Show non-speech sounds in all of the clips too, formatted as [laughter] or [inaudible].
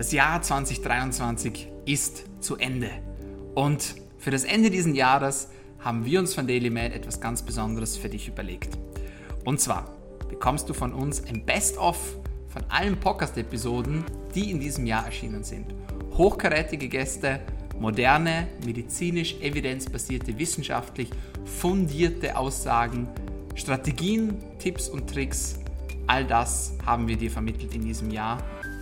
Das Jahr 2023 ist zu Ende. Und für das Ende dieses Jahres haben wir uns von DailyMail etwas ganz Besonderes für dich überlegt. Und zwar bekommst du von uns ein Best-of von allen Podcast-Episoden, die in diesem Jahr erschienen sind. Hochkarätige Gäste, moderne, medizinisch evidenzbasierte, wissenschaftlich fundierte Aussagen, Strategien, Tipps und Tricks, all das haben wir dir vermittelt in diesem Jahr.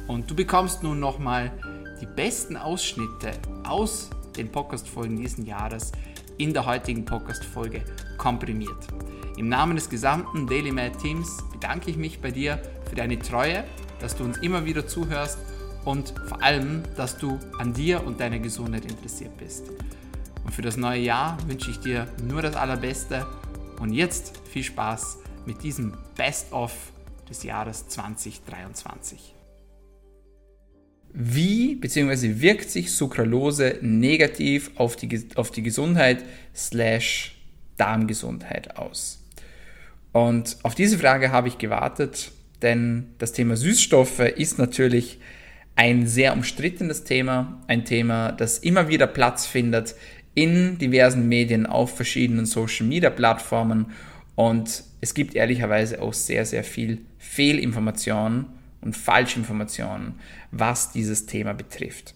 Und du bekommst nun nochmal die besten Ausschnitte aus den Podcast-Folgen dieses Jahres in der heutigen Podcast-Folge komprimiert. Im Namen des gesamten Daily Mad Teams bedanke ich mich bei dir für deine Treue, dass du uns immer wieder zuhörst und vor allem, dass du an dir und deiner Gesundheit interessiert bist. Und für das neue Jahr wünsche ich dir nur das Allerbeste und jetzt viel Spaß mit diesem Best-of des Jahres 2023. Wie bzw. wirkt sich Sucralose negativ auf die, auf die Gesundheit slash Darmgesundheit aus? Und auf diese Frage habe ich gewartet, denn das Thema Süßstoffe ist natürlich ein sehr umstrittenes Thema, ein Thema, das immer wieder Platz findet in diversen Medien, auf verschiedenen Social-Media-Plattformen und es gibt ehrlicherweise auch sehr, sehr viel Fehlinformationen und Falschinformationen, was dieses Thema betrifft.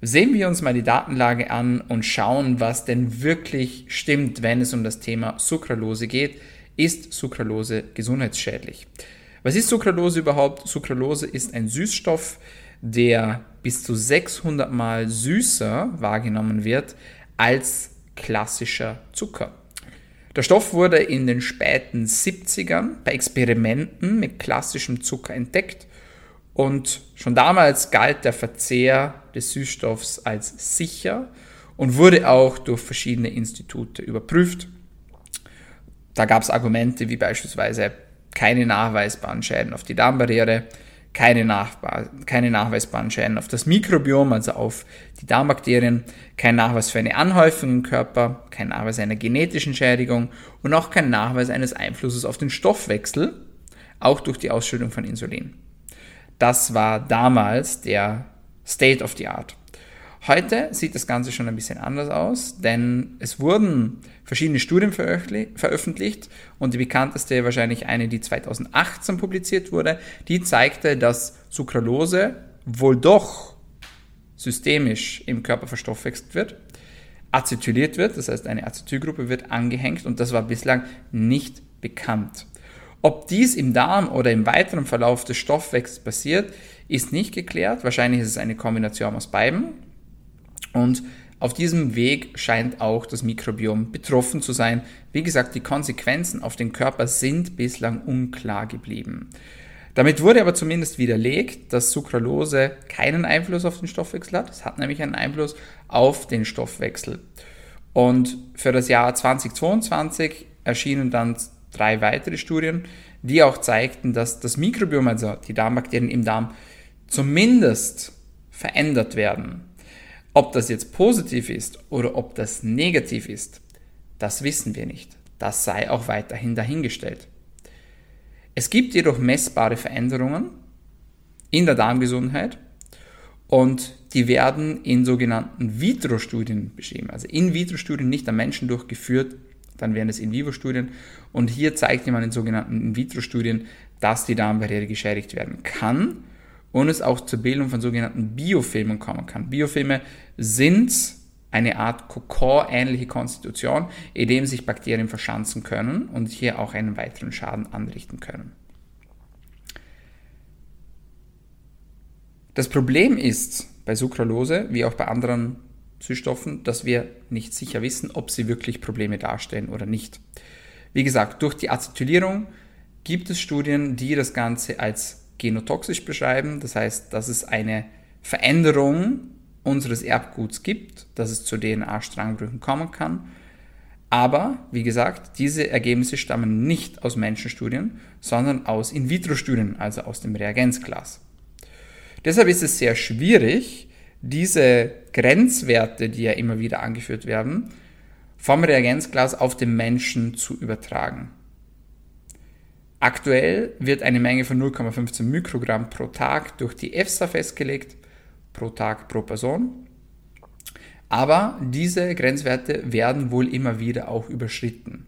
Sehen wir uns mal die Datenlage an und schauen, was denn wirklich stimmt, wenn es um das Thema Sucralose geht. Ist Sucralose gesundheitsschädlich? Was ist Sucralose überhaupt? Sucralose ist ein Süßstoff, der bis zu 600 mal süßer wahrgenommen wird als klassischer Zucker. Der Stoff wurde in den späten 70ern bei Experimenten mit klassischem Zucker entdeckt und schon damals galt der Verzehr des Süßstoffs als sicher und wurde auch durch verschiedene Institute überprüft. Da gab es Argumente wie beispielsweise keine nachweisbaren Schäden auf die Darmbarriere, keine, Nachbar keine nachweisbaren Schäden auf das Mikrobiom, also auf die Darmbakterien, kein Nachweis für eine Anhäufung im Körper, kein Nachweis einer genetischen Schädigung und auch kein Nachweis eines Einflusses auf den Stoffwechsel, auch durch die Ausschüttung von Insulin. Das war damals der State of the Art. Heute sieht das Ganze schon ein bisschen anders aus, denn es wurden verschiedene Studien veröffentlicht und die bekannteste wahrscheinlich eine, die 2018 publiziert wurde, die zeigte, dass Sucralose wohl doch systemisch im Körper verstoffwechselt wird, acetyliert wird, das heißt eine Acetylgruppe wird angehängt und das war bislang nicht bekannt. Ob dies im Darm oder im weiteren Verlauf des Stoffwechsels passiert, ist nicht geklärt. Wahrscheinlich ist es eine Kombination aus beiden. Und auf diesem Weg scheint auch das Mikrobiom betroffen zu sein. Wie gesagt, die Konsequenzen auf den Körper sind bislang unklar geblieben. Damit wurde aber zumindest widerlegt, dass Sucralose keinen Einfluss auf den Stoffwechsel hat. Es hat nämlich einen Einfluss auf den Stoffwechsel. Und für das Jahr 2022 erschienen dann drei weitere Studien, die auch zeigten, dass das Mikrobiom, also die Darmbakterien im Darm, zumindest verändert werden. Ob das jetzt positiv ist oder ob das negativ ist, das wissen wir nicht. Das sei auch weiterhin dahingestellt. Es gibt jedoch messbare Veränderungen in der Darmgesundheit und die werden in sogenannten Vitro-Studien beschrieben. Also In-vitro-Studien nicht am Menschen durchgeführt, dann wären es In-vivo-Studien. Und hier zeigt man in sogenannten In-vitro-Studien, dass die Darmbarriere geschädigt werden kann und es auch zur Bildung von sogenannten Biofilmen kommen kann. Biofilme sind eine Art Kokon-ähnliche Konstitution, in dem sich Bakterien verschanzen können und hier auch einen weiteren Schaden anrichten können. Das Problem ist bei Sucralose, wie auch bei anderen Süßstoffen, dass wir nicht sicher wissen, ob sie wirklich Probleme darstellen oder nicht. Wie gesagt, durch die Acetylierung gibt es Studien, die das Ganze als genotoxisch beschreiben. Das heißt, dass es eine Veränderung unseres Erbguts gibt, dass es zu DNA-Strangbrüchen kommen kann. Aber, wie gesagt, diese Ergebnisse stammen nicht aus Menschenstudien, sondern aus In-vitro-Studien, also aus dem Reagenzglas. Deshalb ist es sehr schwierig, diese Grenzwerte, die ja immer wieder angeführt werden, vom Reagenzglas auf den Menschen zu übertragen. Aktuell wird eine Menge von 0,15 Mikrogramm pro Tag durch die EFSA festgelegt, pro Tag pro Person. Aber diese Grenzwerte werden wohl immer wieder auch überschritten.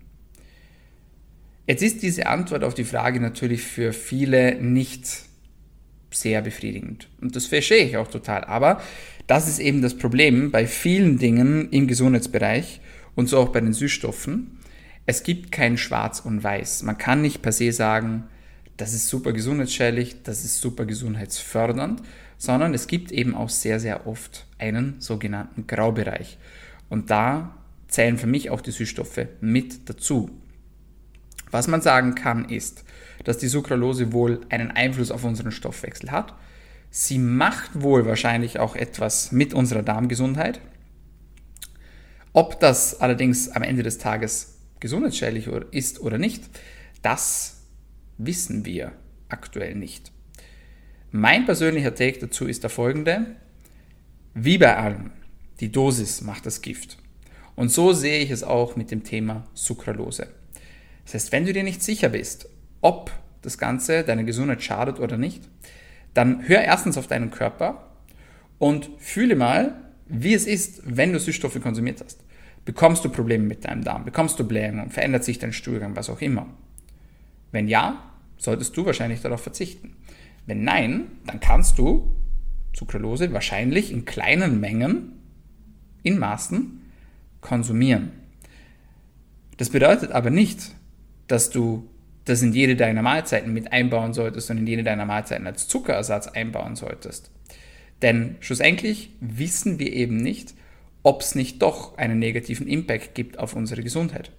Jetzt ist diese Antwort auf die Frage natürlich für viele nicht sehr befriedigend. Und das verstehe ich auch total. Aber das ist eben das Problem bei vielen Dingen im Gesundheitsbereich und so auch bei den Süßstoffen. Es gibt kein Schwarz und Weiß. Man kann nicht per se sagen, das ist super gesundheitsschädlich, das ist super gesundheitsfördernd, sondern es gibt eben auch sehr, sehr oft einen sogenannten Graubereich. Und da zählen für mich auch die Süßstoffe mit dazu. Was man sagen kann, ist, dass die Sucralose wohl einen Einfluss auf unseren Stoffwechsel hat. Sie macht wohl wahrscheinlich auch etwas mit unserer Darmgesundheit. Ob das allerdings am Ende des Tages gesundheitsschädlich ist oder nicht, das wissen wir aktuell nicht. Mein persönlicher Take dazu ist der folgende. Wie bei allem, die Dosis macht das Gift. Und so sehe ich es auch mit dem Thema Sucralose. Das heißt, wenn du dir nicht sicher bist, ob das Ganze deiner Gesundheit schadet oder nicht, dann hör erstens auf deinen Körper und fühle mal, wie es ist, wenn du Süßstoffe konsumiert hast. Bekommst du Probleme mit deinem Darm? Bekommst du Blähungen? Verändert sich dein Stuhlgang? Was auch immer. Wenn ja, solltest du wahrscheinlich darauf verzichten. Wenn nein, dann kannst du Sucralose wahrscheinlich in kleinen Mengen, in Maßen, konsumieren. Das bedeutet aber nicht, dass du das in jede deiner Mahlzeiten mit einbauen solltest und in jede deiner Mahlzeiten als Zuckerersatz einbauen solltest. Denn schlussendlich wissen wir eben nicht, ob es nicht doch einen negativen Impact gibt auf unsere Gesundheit.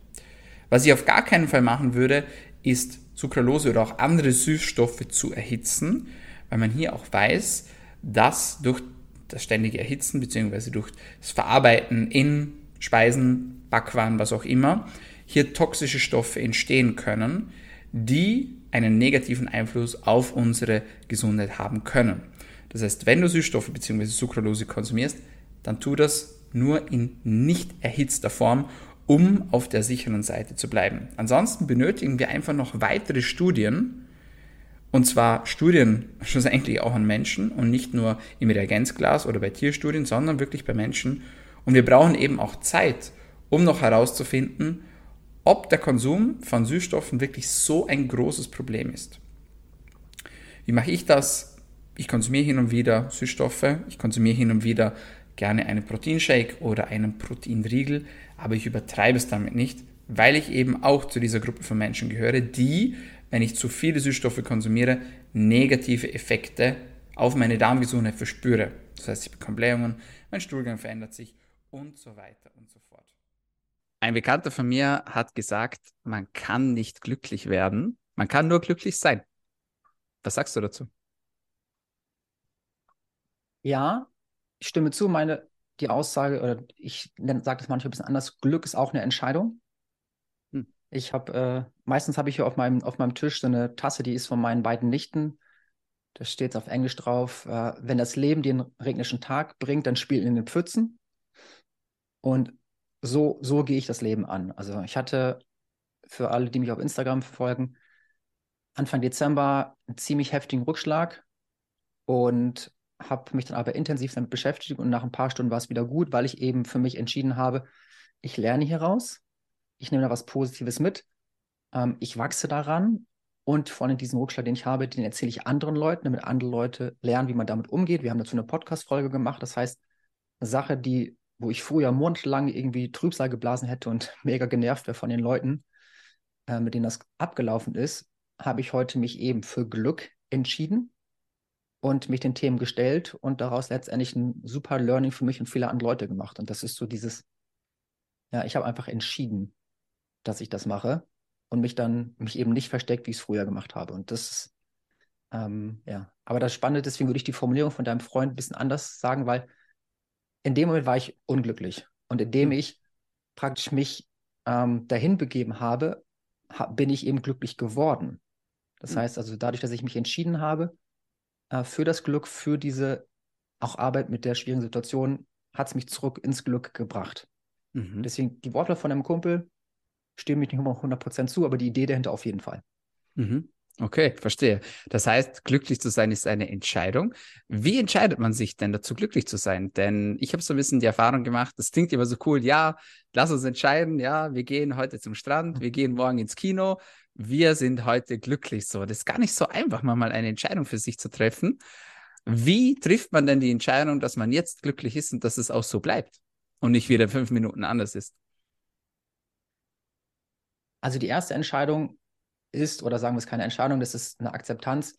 Was ich auf gar keinen Fall machen würde, ist Sucralose oder auch andere Süßstoffe zu erhitzen, weil man hier auch weiß, dass durch das ständige Erhitzen bzw. durch das Verarbeiten in Speisen, Backwaren, was auch immer, hier toxische Stoffe entstehen können, die einen negativen Einfluss auf unsere Gesundheit haben können. Das heißt, wenn du Süßstoffe bzw. Sucralose konsumierst, dann tu das nur in nicht erhitzter Form, um auf der sicheren Seite zu bleiben. Ansonsten benötigen wir einfach noch weitere Studien, und zwar Studien [laughs] schlussendlich auch an Menschen und nicht nur im Reagenzglas oder bei Tierstudien, sondern wirklich bei Menschen. Und wir brauchen eben auch Zeit, um noch herauszufinden, ob der Konsum von Süßstoffen wirklich so ein großes Problem ist. Wie mache ich das? Ich konsumiere hin und wieder Süßstoffe, ich konsumiere hin und wieder gerne einen Proteinshake oder einen Proteinriegel, aber ich übertreibe es damit nicht, weil ich eben auch zu dieser Gruppe von Menschen gehöre, die, wenn ich zu viele Süßstoffe konsumiere, negative Effekte auf meine Darmgesundheit verspüre. Das heißt, ich bekomme Blähungen, mein Stuhlgang verändert sich und so weiter und so fort. Ein Bekannter von mir hat gesagt, man kann nicht glücklich werden, man kann nur glücklich sein. Was sagst du dazu? Ja, ich stimme zu, meine, die Aussage, oder ich sage das manchmal ein bisschen anders, Glück ist auch eine Entscheidung. Hm. Ich habe, äh, meistens habe ich hier auf meinem, auf meinem Tisch so eine Tasse, die ist von meinen beiden Nichten. Da steht auf Englisch drauf, äh, wenn das Leben einen regnischen Tag bringt, dann spiel in den Pfützen. Und so, so gehe ich das Leben an. Also ich hatte für alle, die mich auf Instagram verfolgen, Anfang Dezember einen ziemlich heftigen Rückschlag und habe mich dann aber intensiv damit beschäftigt und nach ein paar Stunden war es wieder gut, weil ich eben für mich entschieden habe, ich lerne hier raus, ich nehme da was Positives mit, ähm, ich wachse daran und vor allem diesen Rückschlag, den ich habe, den erzähle ich anderen Leuten, damit andere Leute lernen, wie man damit umgeht. Wir haben dazu eine Podcast-Folge gemacht, das heißt, eine Sache, die wo ich früher monatelang irgendwie Trübsal geblasen hätte und [laughs] mega genervt wäre von den Leuten, äh, mit denen das abgelaufen ist, habe ich heute mich eben für Glück entschieden und mich den Themen gestellt und daraus letztendlich ein super Learning für mich und viele andere Leute gemacht. Und das ist so dieses, ja, ich habe einfach entschieden, dass ich das mache und mich dann, mich eben nicht versteckt, wie ich es früher gemacht habe. Und das ist, ähm, ja, aber das Spannende, deswegen würde ich die Formulierung von deinem Freund ein bisschen anders sagen, weil in dem Moment war ich unglücklich. Und indem mhm. ich praktisch mich ähm, dahin begeben habe, ha bin ich eben glücklich geworden. Das mhm. heißt also, dadurch, dass ich mich entschieden habe äh, für das Glück, für diese auch Arbeit mit der schwierigen Situation, hat es mich zurück ins Glück gebracht. Mhm. Deswegen die Worte von einem Kumpel stehen mich nicht immer 100% zu, aber die Idee dahinter auf jeden Fall. Mhm. Okay, verstehe. Das heißt, glücklich zu sein ist eine Entscheidung. Wie entscheidet man sich denn dazu, glücklich zu sein? Denn ich habe so ein bisschen die Erfahrung gemacht, das klingt immer so cool, ja, lass uns entscheiden, ja, wir gehen heute zum Strand, wir gehen morgen ins Kino, wir sind heute glücklich so. Das ist gar nicht so einfach, mal eine Entscheidung für sich zu treffen. Wie trifft man denn die Entscheidung, dass man jetzt glücklich ist und dass es auch so bleibt und nicht wieder fünf Minuten anders ist? Also die erste Entscheidung ist, oder sagen wir es keine Entscheidung, das ist eine Akzeptanz.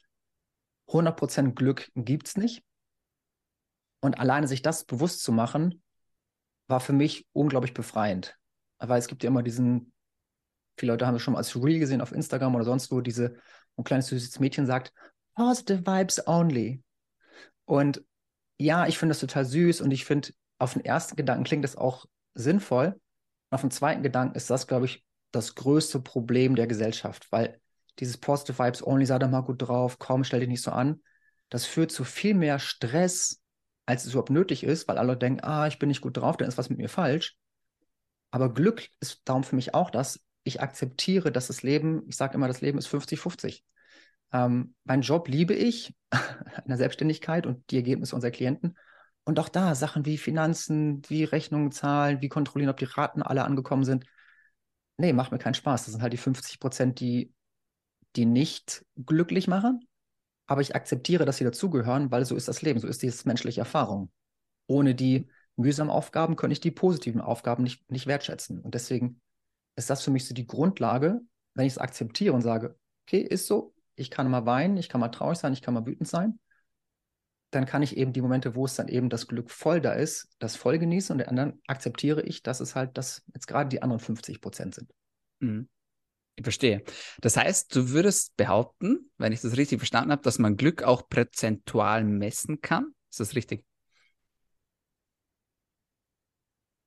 100% Glück gibt es nicht. Und alleine sich das bewusst zu machen, war für mich unglaublich befreiend. Weil es gibt ja immer diesen, viele Leute haben es schon mal als Real gesehen auf Instagram oder sonst wo, diese, ein kleines süßes Mädchen sagt, positive vibes only. Und ja, ich finde das total süß und ich finde, auf den ersten Gedanken klingt das auch sinnvoll. Und auf den zweiten Gedanken ist das, glaube ich, das größte Problem der Gesellschaft, weil dieses Positive Vibes Only, sei doch mal gut drauf, komm, stell dich nicht so an, das führt zu viel mehr Stress, als es überhaupt nötig ist, weil alle denken, ah, ich bin nicht gut drauf, dann ist was mit mir falsch. Aber Glück ist darum für mich auch das, ich akzeptiere, dass das Leben, ich sage immer, das Leben ist 50-50. Ähm, mein Job liebe ich, [laughs] in der Selbstständigkeit und die Ergebnisse unserer Klienten. Und auch da Sachen wie Finanzen, wie Rechnungen zahlen, wie kontrollieren, ob die Raten alle angekommen sind, nee, macht mir keinen Spaß. Das sind halt die 50 Prozent, die, die nicht glücklich machen. Aber ich akzeptiere, dass sie dazugehören, weil so ist das Leben, so ist diese menschliche Erfahrung. Ohne die mühsamen Aufgaben könnte ich die positiven Aufgaben nicht, nicht wertschätzen. Und deswegen ist das für mich so die Grundlage, wenn ich es akzeptiere und sage, okay, ist so, ich kann mal weinen, ich kann mal traurig sein, ich kann mal wütend sein, dann kann ich eben die Momente, wo es dann eben das Glück voll da ist, das voll genießen und den anderen akzeptiere ich, dass es halt das jetzt gerade die anderen 50 Prozent sind. Mhm. Ich verstehe. Das heißt, du würdest behaupten, wenn ich das richtig verstanden habe, dass man Glück auch prozentual messen kann. Ist das richtig?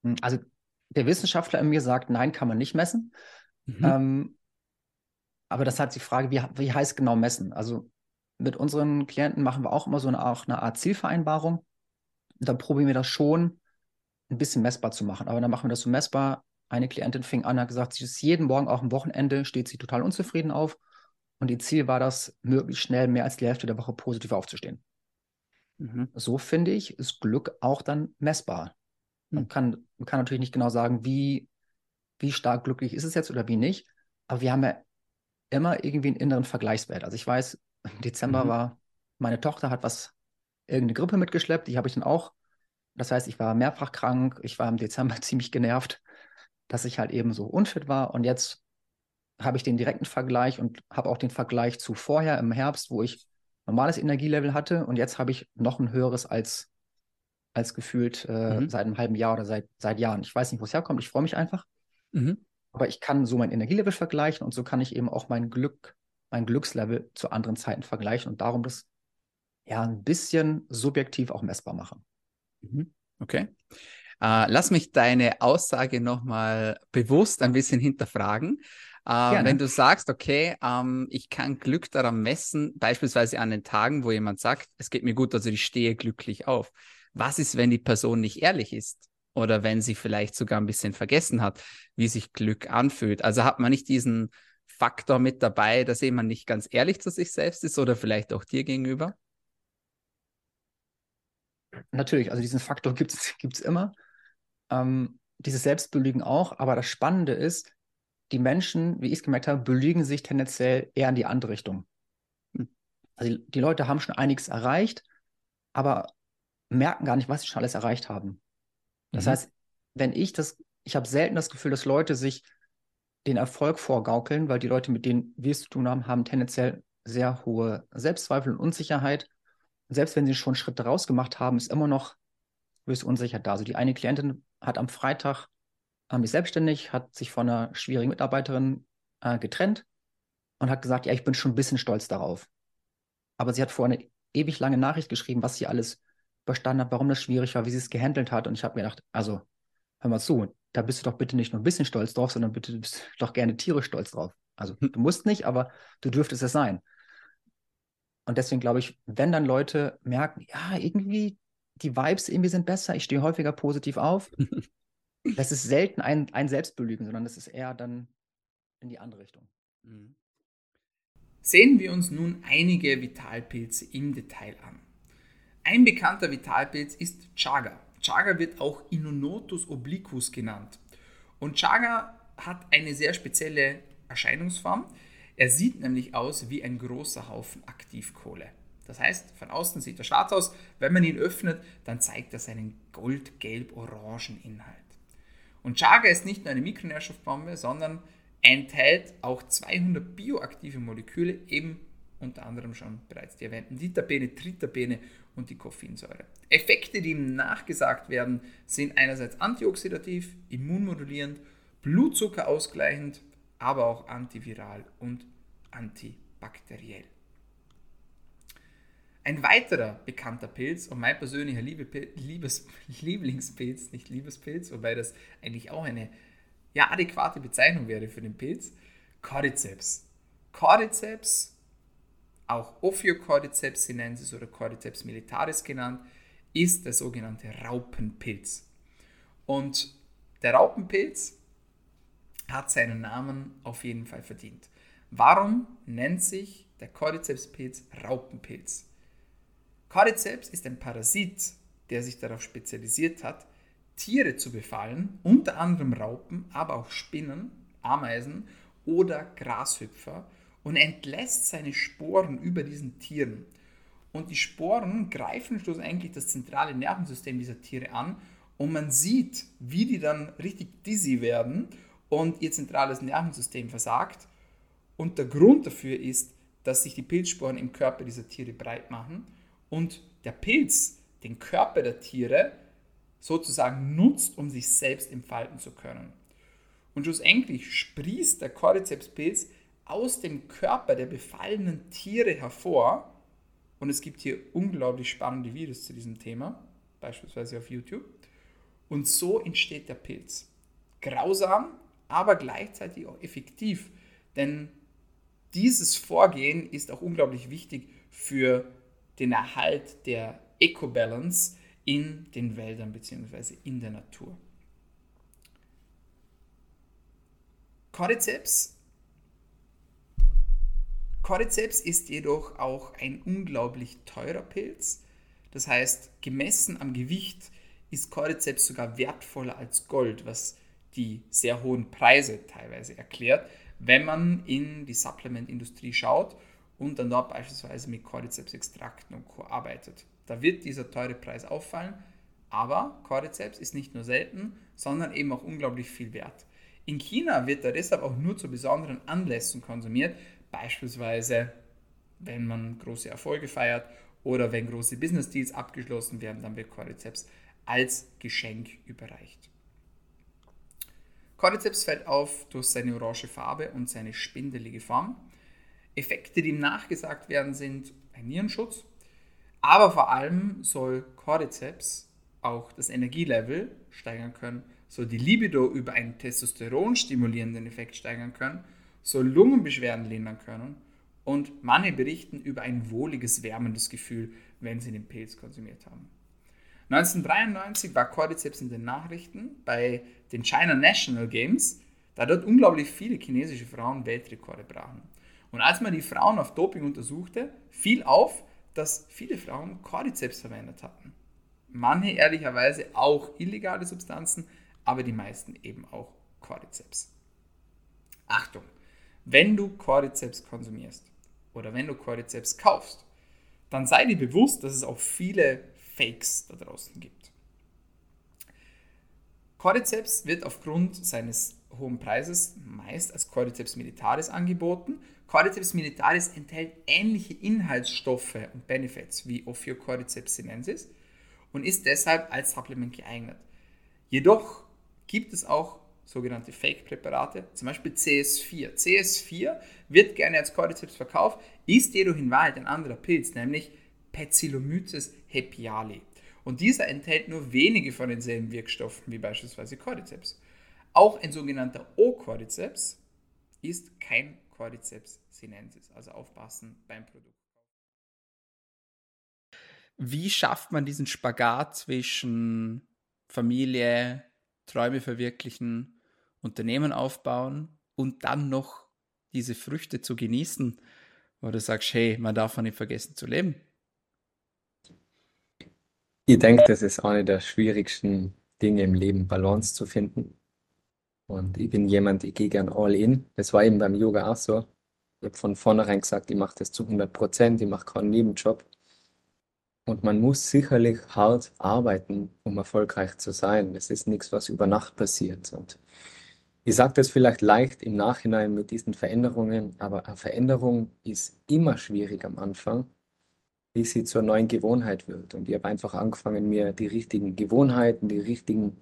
Hm, also der Wissenschaftler in mir sagt, nein, kann man nicht messen. Mhm. Ähm, aber das hat die Frage, wie, wie heißt genau messen? Also mit unseren Klienten machen wir auch immer so eine, auch eine Art Zielvereinbarung. Und dann probieren wir das schon ein bisschen messbar zu machen. Aber dann machen wir das so messbar. Eine Klientin fing an, hat gesagt, sie ist jeden Morgen, auch am Wochenende, steht sie total unzufrieden auf. Und ihr Ziel war das, möglichst schnell mehr als die Hälfte der Woche positiv aufzustehen. Mhm. So finde ich, ist Glück auch dann messbar. Man, mhm. kann, man kann natürlich nicht genau sagen, wie, wie stark glücklich ist es jetzt oder wie nicht. Aber wir haben ja immer irgendwie einen inneren Vergleichswert. Also ich weiß, im [laughs] Dezember mhm. war, meine Tochter hat was, irgendeine Grippe mitgeschleppt, die habe ich dann auch. Das heißt, ich war mehrfach krank, ich war im Dezember [laughs] ziemlich genervt, dass ich halt eben so unfit war. Und jetzt habe ich den direkten Vergleich und habe auch den Vergleich zu vorher im Herbst, wo ich normales Energielevel hatte und jetzt habe ich noch ein höheres als, als gefühlt äh, mhm. seit einem halben Jahr oder seit, seit Jahren. Ich weiß nicht, wo es herkommt, ich freue mich einfach. Mhm. Aber ich kann so mein Energielevel vergleichen und so kann ich eben auch mein Glück mein Glückslevel zu anderen Zeiten vergleichen und darum das ja ein bisschen subjektiv auch messbar machen. Mhm. Okay. Äh, lass mich deine Aussage nochmal bewusst ein bisschen hinterfragen. Äh, wenn du sagst, okay, ähm, ich kann Glück daran messen, beispielsweise an den Tagen, wo jemand sagt, es geht mir gut, also ich stehe glücklich auf. Was ist, wenn die Person nicht ehrlich ist? Oder wenn sie vielleicht sogar ein bisschen vergessen hat, wie sich Glück anfühlt. Also hat man nicht diesen Faktor mit dabei, dass jemand nicht ganz ehrlich zu sich selbst ist oder vielleicht auch dir gegenüber? Natürlich, also diesen Faktor gibt es [laughs] immer. Ähm, dieses Selbstbelügen auch, aber das Spannende ist, die Menschen, wie ich es gemerkt habe, belügen sich tendenziell eher in die andere Richtung. Hm. Also die, die Leute haben schon einiges erreicht, aber merken gar nicht, was sie schon alles erreicht haben. Das mhm. heißt, wenn ich das, ich habe selten das Gefühl, dass Leute sich den Erfolg vorgaukeln, weil die Leute, mit denen wir es zu tun haben, haben tendenziell sehr hohe Selbstzweifel und Unsicherheit. Und selbst wenn sie schon Schritte rausgemacht haben, ist immer noch gewisse Unsicherheit da. Also die eine Klientin hat am Freitag ähm, ist selbstständig, hat sich von einer schwierigen Mitarbeiterin äh, getrennt und hat gesagt, ja, ich bin schon ein bisschen stolz darauf. Aber sie hat vorher eine ewig lange Nachricht geschrieben, was sie alles überstanden hat, warum das schwierig war, wie sie es gehandelt hat. Und ich habe mir gedacht, also hör mal zu, da bist du doch bitte nicht nur ein bisschen stolz drauf, sondern bitte bist du doch gerne tierisch stolz drauf. Also hm. du musst nicht, aber du dürftest es sein. Und deswegen glaube ich, wenn dann Leute merken, ja, irgendwie die Vibes irgendwie sind besser, ich stehe häufiger positiv auf, [laughs] das ist selten ein, ein Selbstbelügen, sondern das ist eher dann in die andere Richtung. Mhm. Sehen wir uns nun einige Vitalpilze im Detail an. Ein bekannter Vitalpilz ist Chaga. Chaga wird auch Inonotus obliquus genannt. Und Chaga hat eine sehr spezielle Erscheinungsform. Er sieht nämlich aus wie ein großer Haufen Aktivkohle. Das heißt, von außen sieht er schwarz aus. Wenn man ihn öffnet, dann zeigt er seinen gold-gelb-orangen Inhalt. Und Chaga ist nicht nur eine Mikronährstoffbombe, sondern enthält auch 200 bioaktive Moleküle, eben unter anderem schon bereits die erwähnten Diterpene, Triterpene und die Koffeinsäure. Effekte, die ihm nachgesagt werden, sind einerseits antioxidativ, immunmodulierend, Blutzucker ausgleichend, aber auch antiviral und antibakteriell. Ein weiterer bekannter Pilz und mein persönlicher Liebe, Liebes, [laughs] Lieblingspilz, nicht Liebespilz, wobei das eigentlich auch eine ja, adäquate Bezeichnung wäre für den Pilz, Cordyceps. Cordyceps, auch Ophiocordyceps sinensis oder Cordyceps militaris genannt, ist der sogenannte Raupenpilz. Und der Raupenpilz hat seinen Namen auf jeden Fall verdient. Warum nennt sich der Cordyceps-Pilz Raupenpilz? Cordyceps ist ein Parasit, der sich darauf spezialisiert hat, Tiere zu befallen, unter anderem Raupen, aber auch Spinnen, Ameisen oder Grashüpfer und entlässt seine Sporen über diesen Tieren. Und die Sporen greifen schlussendlich das zentrale Nervensystem dieser Tiere an und man sieht, wie die dann richtig dizzy werden und ihr zentrales Nervensystem versagt. Und der Grund dafür ist, dass sich die Pilzsporen im Körper dieser Tiere breit machen und der Pilz den Körper der Tiere sozusagen nutzt, um sich selbst entfalten zu können. Und schlussendlich sprießt der Cordyceps-Pilz aus dem Körper der befallenen Tiere hervor. Und es gibt hier unglaublich spannende Videos zu diesem Thema, beispielsweise auf YouTube. Und so entsteht der Pilz. Grausam, aber gleichzeitig auch effektiv. Denn dieses Vorgehen ist auch unglaublich wichtig für den Erhalt der Eco-Balance in den Wäldern bzw. in der Natur. Cordyceps Cordyceps ist jedoch auch ein unglaublich teurer Pilz. Das heißt, gemessen am Gewicht ist Cordyceps sogar wertvoller als Gold, was die sehr hohen Preise teilweise erklärt, wenn man in die Supplementindustrie schaut und dann dort beispielsweise mit Cordyceps-Extrakten und Co. arbeitet. Da wird dieser teure Preis auffallen, aber Cordyceps ist nicht nur selten, sondern eben auch unglaublich viel wert. In China wird er deshalb auch nur zu besonderen Anlässen konsumiert, beispielsweise wenn man große Erfolge feiert oder wenn große Business Deals abgeschlossen werden, dann wird Cordyceps als Geschenk überreicht. Cordyceps fällt auf durch seine orange Farbe und seine spindelige Form. Effekte, die ihm nachgesagt werden, sind ein Nierenschutz, aber vor allem soll Cordyceps auch das Energielevel steigern können, soll die Libido über einen Testosteron stimulierenden Effekt steigern können, soll Lungenbeschwerden lindern können und manche berichten über ein wohliges, wärmendes Gefühl, wenn sie den Pilz konsumiert haben. 1993 war Cordyceps in den Nachrichten bei den China National Games, da dort unglaublich viele chinesische Frauen Weltrekorde brachen. Und als man die Frauen auf Doping untersuchte, fiel auf, dass viele Frauen Cordyceps verwendet hatten. Manche ehrlicherweise auch illegale Substanzen, aber die meisten eben auch Cordyceps. Achtung, wenn du Cordyceps konsumierst oder wenn du Cordyceps kaufst, dann sei dir bewusst, dass es auch viele Fakes da draußen gibt. Cordyceps wird aufgrund seines hohen Preises meist als Cordyceps militaris angeboten. Cordyceps militaris enthält ähnliche Inhaltsstoffe und Benefits wie Ophiocordyceps sinensis und ist deshalb als Supplement geeignet. Jedoch gibt es auch sogenannte Fake-Präparate, zum Beispiel CS4. CS4 wird gerne als Cordyceps verkauft, ist jedoch in Wahrheit ein anderer Pilz, nämlich Pezillomyces hepiali. Und dieser enthält nur wenige von denselben Wirkstoffen wie beispielsweise Cordyceps. Auch ein sogenannter O-Cordyceps ist kein Cordyceps sinensis, also aufpassen beim Produkt. Wie schafft man diesen Spagat zwischen Familie, Träume verwirklichen, Unternehmen aufbauen und dann noch diese Früchte zu genießen wo du sagst, hey, man darf nicht vergessen zu leben? Ich denke, das ist eine der schwierigsten Dinge im Leben, Balance zu finden. Und ich bin jemand, ich gehe gern all in. Das war eben beim Yoga auch so. Ich habe von vornherein gesagt, ich mache das zu 100 Prozent, ich mache keinen Nebenjob. Und man muss sicherlich hart arbeiten, um erfolgreich zu sein. Das ist nichts, was über Nacht passiert. Und ich sage das vielleicht leicht im Nachhinein mit diesen Veränderungen, aber eine Veränderung ist immer schwierig am Anfang, bis sie zur neuen Gewohnheit wird. Und ich habe einfach angefangen, mir die richtigen Gewohnheiten, die richtigen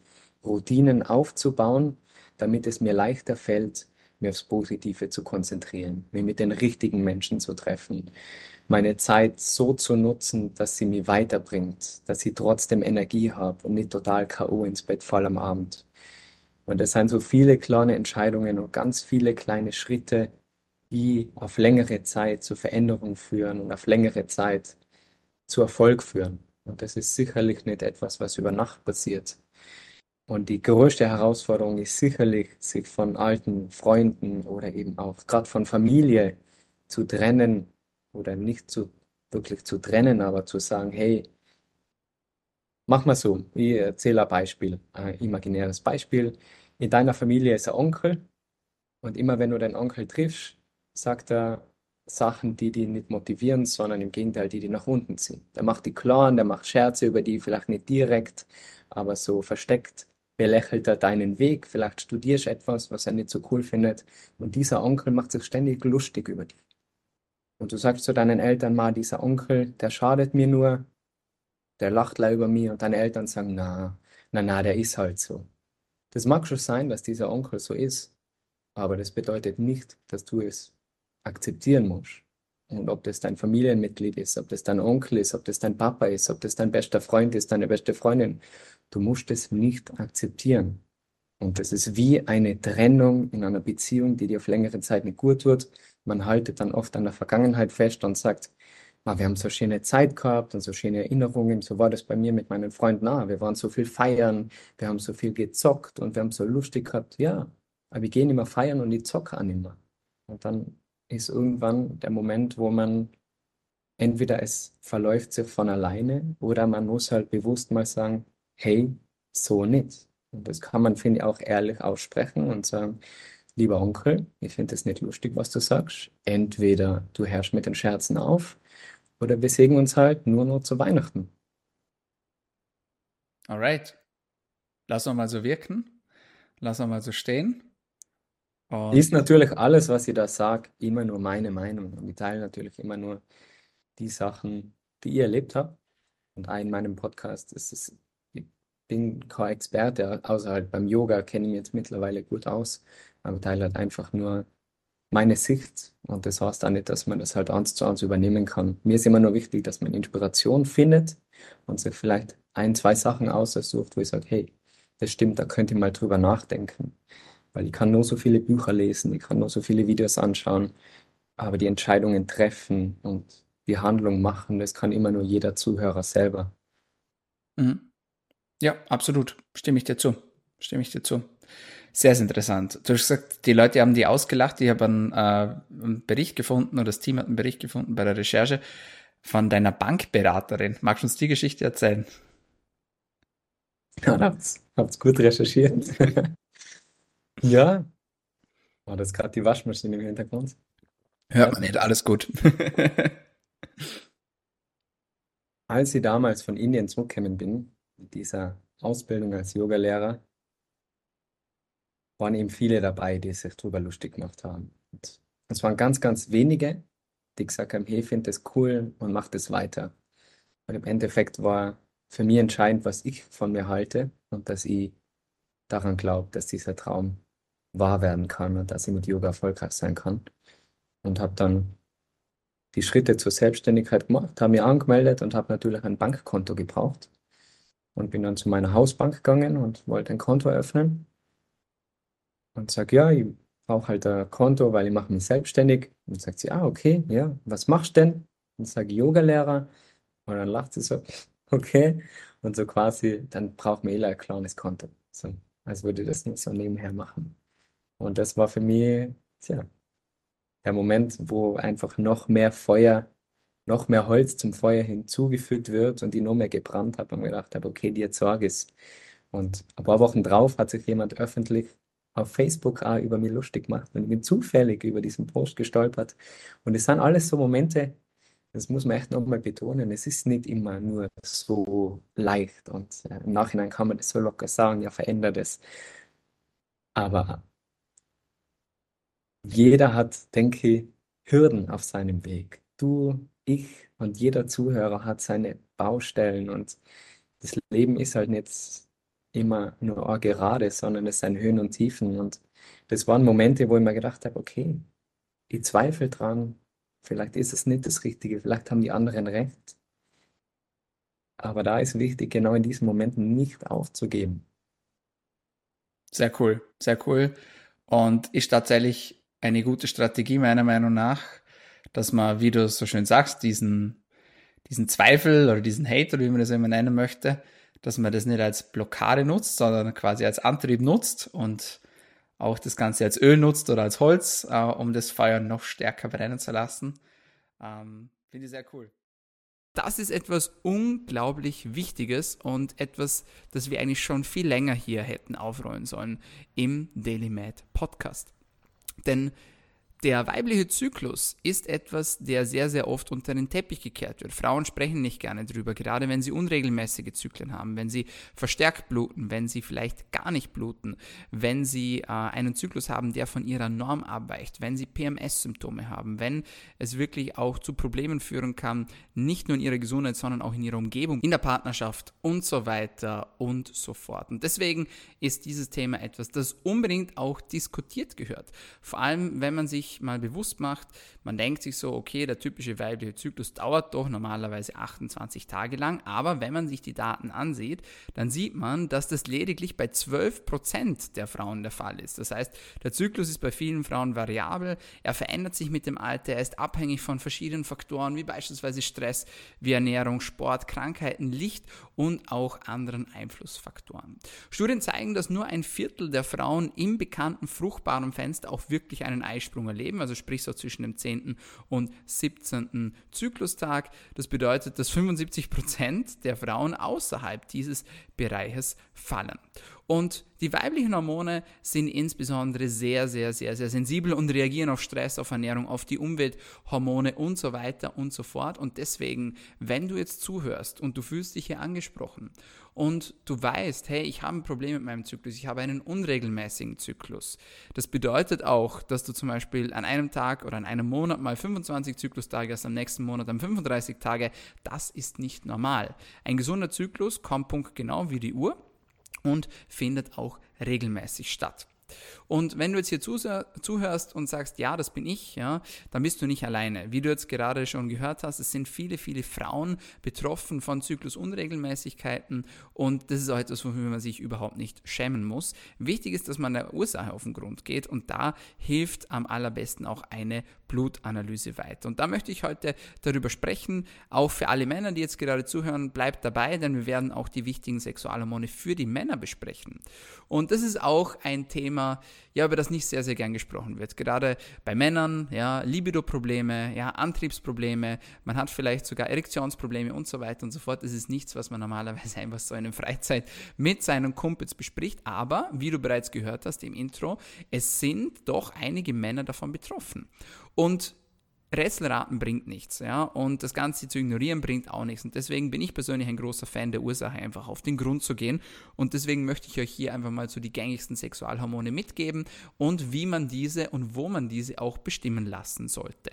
Routinen aufzubauen, damit es mir leichter fällt, mir aufs Positive zu konzentrieren, mich mit den richtigen Menschen zu treffen, meine Zeit so zu nutzen, dass sie mich weiterbringt, dass ich trotzdem Energie habe und nicht total K.O. ins Bett falle am Abend. Und es sind so viele kleine Entscheidungen und ganz viele kleine Schritte, die auf längere Zeit zur Veränderung führen und auf längere Zeit zu Erfolg führen. Und das ist sicherlich nicht etwas, was über Nacht passiert. Und die größte Herausforderung ist sicherlich, sich von alten Freunden oder eben auch gerade von Familie zu trennen oder nicht zu wirklich zu trennen, aber zu sagen, hey, mach mal so, ich erzähle ein Beispiel, ein imaginäres Beispiel. In deiner Familie ist ein Onkel und immer wenn du den Onkel triffst, sagt er Sachen, die die nicht motivieren, sondern im Gegenteil, die die nach unten ziehen. Der macht die klar, der macht Scherze über die, vielleicht nicht direkt, aber so versteckt belächelt er deinen Weg, vielleicht studierst du etwas, was er nicht so cool findet und dieser Onkel macht sich ständig lustig über dich. Und du sagst zu deinen Eltern mal, dieser Onkel, der schadet mir nur, der lacht leider über mich und deine Eltern sagen, na, na, na, der ist halt so. Das mag schon sein, dass dieser Onkel so ist, aber das bedeutet nicht, dass du es akzeptieren musst. Und ob das dein Familienmitglied ist, ob das dein Onkel ist, ob das dein Papa ist, ob das dein bester Freund ist, deine beste Freundin, du musst es nicht akzeptieren. Und das ist wie eine Trennung in einer Beziehung, die dir auf längere Zeit nicht gut tut. Man haltet dann oft an der Vergangenheit fest und sagt, wir haben so schöne Zeit gehabt und so schöne Erinnerungen. So war das bei mir mit meinen Freunden. Ah, wir waren so viel feiern, wir haben so viel gezockt und wir haben so lustig gehabt. Ja, aber wir gehen immer feiern und ich zocke auch nicht mehr. Und dann ist irgendwann der Moment, wo man entweder es verläuft sich von alleine oder man muss halt bewusst mal sagen, hey, so nicht. Und das kann man, finde ich, auch ehrlich aussprechen und sagen, lieber Onkel, ich finde es nicht lustig, was du sagst. Entweder du herrschst mit den Scherzen auf oder wir sehen uns halt nur noch zu Weihnachten. Alright. Lass uns mal so wirken. Lass uns mal so stehen. Und ist natürlich alles, was ich da sage, immer nur meine Meinung. Und ich teile natürlich immer nur die Sachen, die ihr erlebt habt. Und auch in meinem Podcast ist es, ich bin kein Experte, außer halt beim Yoga kenne ich mich jetzt mittlerweile gut aus, aber teile halt einfach nur meine Sicht. Und das heißt auch nicht, dass man das halt eins zu eins übernehmen kann. Mir ist immer nur wichtig, dass man Inspiration findet und sich vielleicht ein, zwei Sachen aussucht, wo ich sage, hey, das stimmt, da könnt ihr mal drüber nachdenken. Weil ich kann nur so viele Bücher lesen, ich kann nur so viele Videos anschauen, aber die Entscheidungen treffen und die Handlung machen, das kann immer nur jeder Zuhörer selber. Mhm. Ja, absolut. Stimme ich dir zu. Stimme ich dir zu. Sehr, sehr interessant. Du hast gesagt, die Leute haben die ausgelacht. Ich habe einen, äh, einen Bericht gefunden oder das Team hat einen Bericht gefunden bei der Recherche von deiner Bankberaterin. Magst du uns die Geschichte erzählen? Ja, hab's, hab's gut recherchiert. [laughs] Ja. War das gerade die Waschmaschine im Hintergrund? Hört man nicht, alles gut. [laughs] Als ich damals von Indien zurückgekommen bin, mit dieser Ausbildung als Yogalehrer, waren eben viele dabei, die sich drüber lustig gemacht haben. Und es waren ganz, ganz wenige, die gesagt haben, hey, finde das cool und mach das weiter. Und im Endeffekt war für mich entscheidend, was ich von mir halte und dass ich daran glaube, dass dieser Traum wahr werden kann und dass ich mit Yoga erfolgreich sein kann. Und habe dann die Schritte zur Selbstständigkeit gemacht, habe mich angemeldet und habe natürlich ein Bankkonto gebraucht. Und bin dann zu meiner Hausbank gegangen und wollte ein Konto eröffnen. Und sage, ja, ich brauche halt ein Konto, weil ich mache mich selbstständig. Und sagt sie, ah, okay, ja, was machst du denn? Und sage Yogalehrer. Und dann lacht sie so, [laughs] okay. Und so quasi, dann braucht man eh ein kleines Konto. So, als würde ich das nur so nebenher machen. Und das war für mich, tja, der Moment, wo einfach noch mehr Feuer, noch mehr Holz zum Feuer hinzugefügt wird und die noch mehr gebrannt hat und gedacht habe, okay, dir Sorge ist. Und ein paar Wochen drauf hat sich jemand öffentlich auf Facebook auch über mich lustig gemacht und ich bin zufällig über diesen Post gestolpert. Und es sind alles so Momente, das muss man echt nochmal betonen, es ist nicht immer nur so leicht und äh, im Nachhinein kann man das so locker sagen, ja, verändert es. Aber jeder hat, denke ich, Hürden auf seinem Weg. Du, ich und jeder Zuhörer hat seine Baustellen und das Leben ist halt nicht immer nur gerade, sondern es sind Höhen und Tiefen. Und das waren Momente, wo ich mir gedacht habe, okay, ich zweifle dran, vielleicht ist es nicht das Richtige, vielleicht haben die anderen recht. Aber da ist wichtig, genau in diesen Momenten nicht aufzugeben. Sehr cool, sehr cool. Und ist tatsächlich eine gute Strategie meiner Meinung nach, dass man, wie du so schön sagst, diesen, diesen Zweifel oder diesen Hate oder wie man das immer nennen möchte, dass man das nicht als Blockade nutzt, sondern quasi als Antrieb nutzt und auch das Ganze als Öl nutzt oder als Holz, äh, um das Feuer noch stärker brennen zu lassen. Ähm, Finde ich sehr cool. Das ist etwas unglaublich Wichtiges und etwas, das wir eigentlich schon viel länger hier hätten aufrollen sollen im Daily Mad Podcast. Denn der weibliche Zyklus ist etwas, der sehr, sehr oft unter den Teppich gekehrt wird. Frauen sprechen nicht gerne drüber, gerade wenn sie unregelmäßige Zyklen haben, wenn sie verstärkt bluten, wenn sie vielleicht gar nicht bluten, wenn sie äh, einen Zyklus haben, der von ihrer Norm abweicht, wenn sie PMS-Symptome haben, wenn es wirklich auch zu Problemen führen kann, nicht nur in ihrer Gesundheit, sondern auch in ihrer Umgebung, in der Partnerschaft und so weiter und so fort. Und deswegen ist dieses Thema etwas, das unbedingt auch diskutiert gehört. Vor allem, wenn man sich sich mal bewusst macht, man denkt sich so, okay, der typische weibliche Zyklus dauert doch normalerweise 28 Tage lang, aber wenn man sich die Daten ansieht, dann sieht man, dass das lediglich bei 12% der Frauen der Fall ist. Das heißt, der Zyklus ist bei vielen Frauen variabel, er verändert sich mit dem Alter, er ist abhängig von verschiedenen Faktoren, wie beispielsweise Stress, wie Ernährung, Sport, Krankheiten, Licht und auch anderen Einflussfaktoren. Studien zeigen, dass nur ein Viertel der Frauen im bekannten fruchtbaren Fenster auch wirklich einen Eisprung erleben, also sprich so zwischen dem 10. und 17. Zyklustag. Das bedeutet, dass 75 Prozent der Frauen außerhalb dieses Bereiches fallen. Und die weiblichen Hormone sind insbesondere sehr, sehr, sehr, sehr sensibel und reagieren auf Stress, auf Ernährung, auf die Umwelthormone und so weiter und so fort. Und deswegen, wenn du jetzt zuhörst und du fühlst dich hier angesprochen und du weißt, hey, ich habe ein Problem mit meinem Zyklus, ich habe einen unregelmäßigen Zyklus. Das bedeutet auch, dass du zum Beispiel an einem Tag oder an einem Monat mal 25 Zyklustage hast, am nächsten Monat dann 35 Tage. Das ist nicht normal. Ein gesunder Zyklus kommt punktgenau wie die Uhr und findet auch regelmäßig statt. Und wenn du jetzt hier zuhörst und sagst, ja, das bin ich, ja, dann bist du nicht alleine. Wie du jetzt gerade schon gehört hast, es sind viele, viele Frauen betroffen von Zyklusunregelmäßigkeiten und das ist auch etwas, wofür man sich überhaupt nicht schämen muss. Wichtig ist, dass man der Ursache auf den Grund geht und da hilft am allerbesten auch eine Blutanalyse weiter. Und da möchte ich heute darüber sprechen, auch für alle Männer, die jetzt gerade zuhören, bleibt dabei, denn wir werden auch die wichtigen Sexualhormone für die Männer besprechen. Und das ist auch ein Thema, ja, über das nicht sehr, sehr gern gesprochen wird. Gerade bei Männern, ja, Libido-Probleme, ja, Antriebsprobleme, man hat vielleicht sogar Erektionsprobleme und so weiter und so fort. Das ist nichts, was man normalerweise [laughs] einfach so in der Freizeit mit seinen Kumpels bespricht. Aber, wie du bereits gehört hast im Intro, es sind doch einige Männer davon betroffen. Und Rätselraten bringt nichts, ja, und das Ganze zu ignorieren bringt auch nichts. Und deswegen bin ich persönlich ein großer Fan der Ursache, einfach auf den Grund zu gehen. Und deswegen möchte ich euch hier einfach mal so die gängigsten Sexualhormone mitgeben und wie man diese und wo man diese auch bestimmen lassen sollte.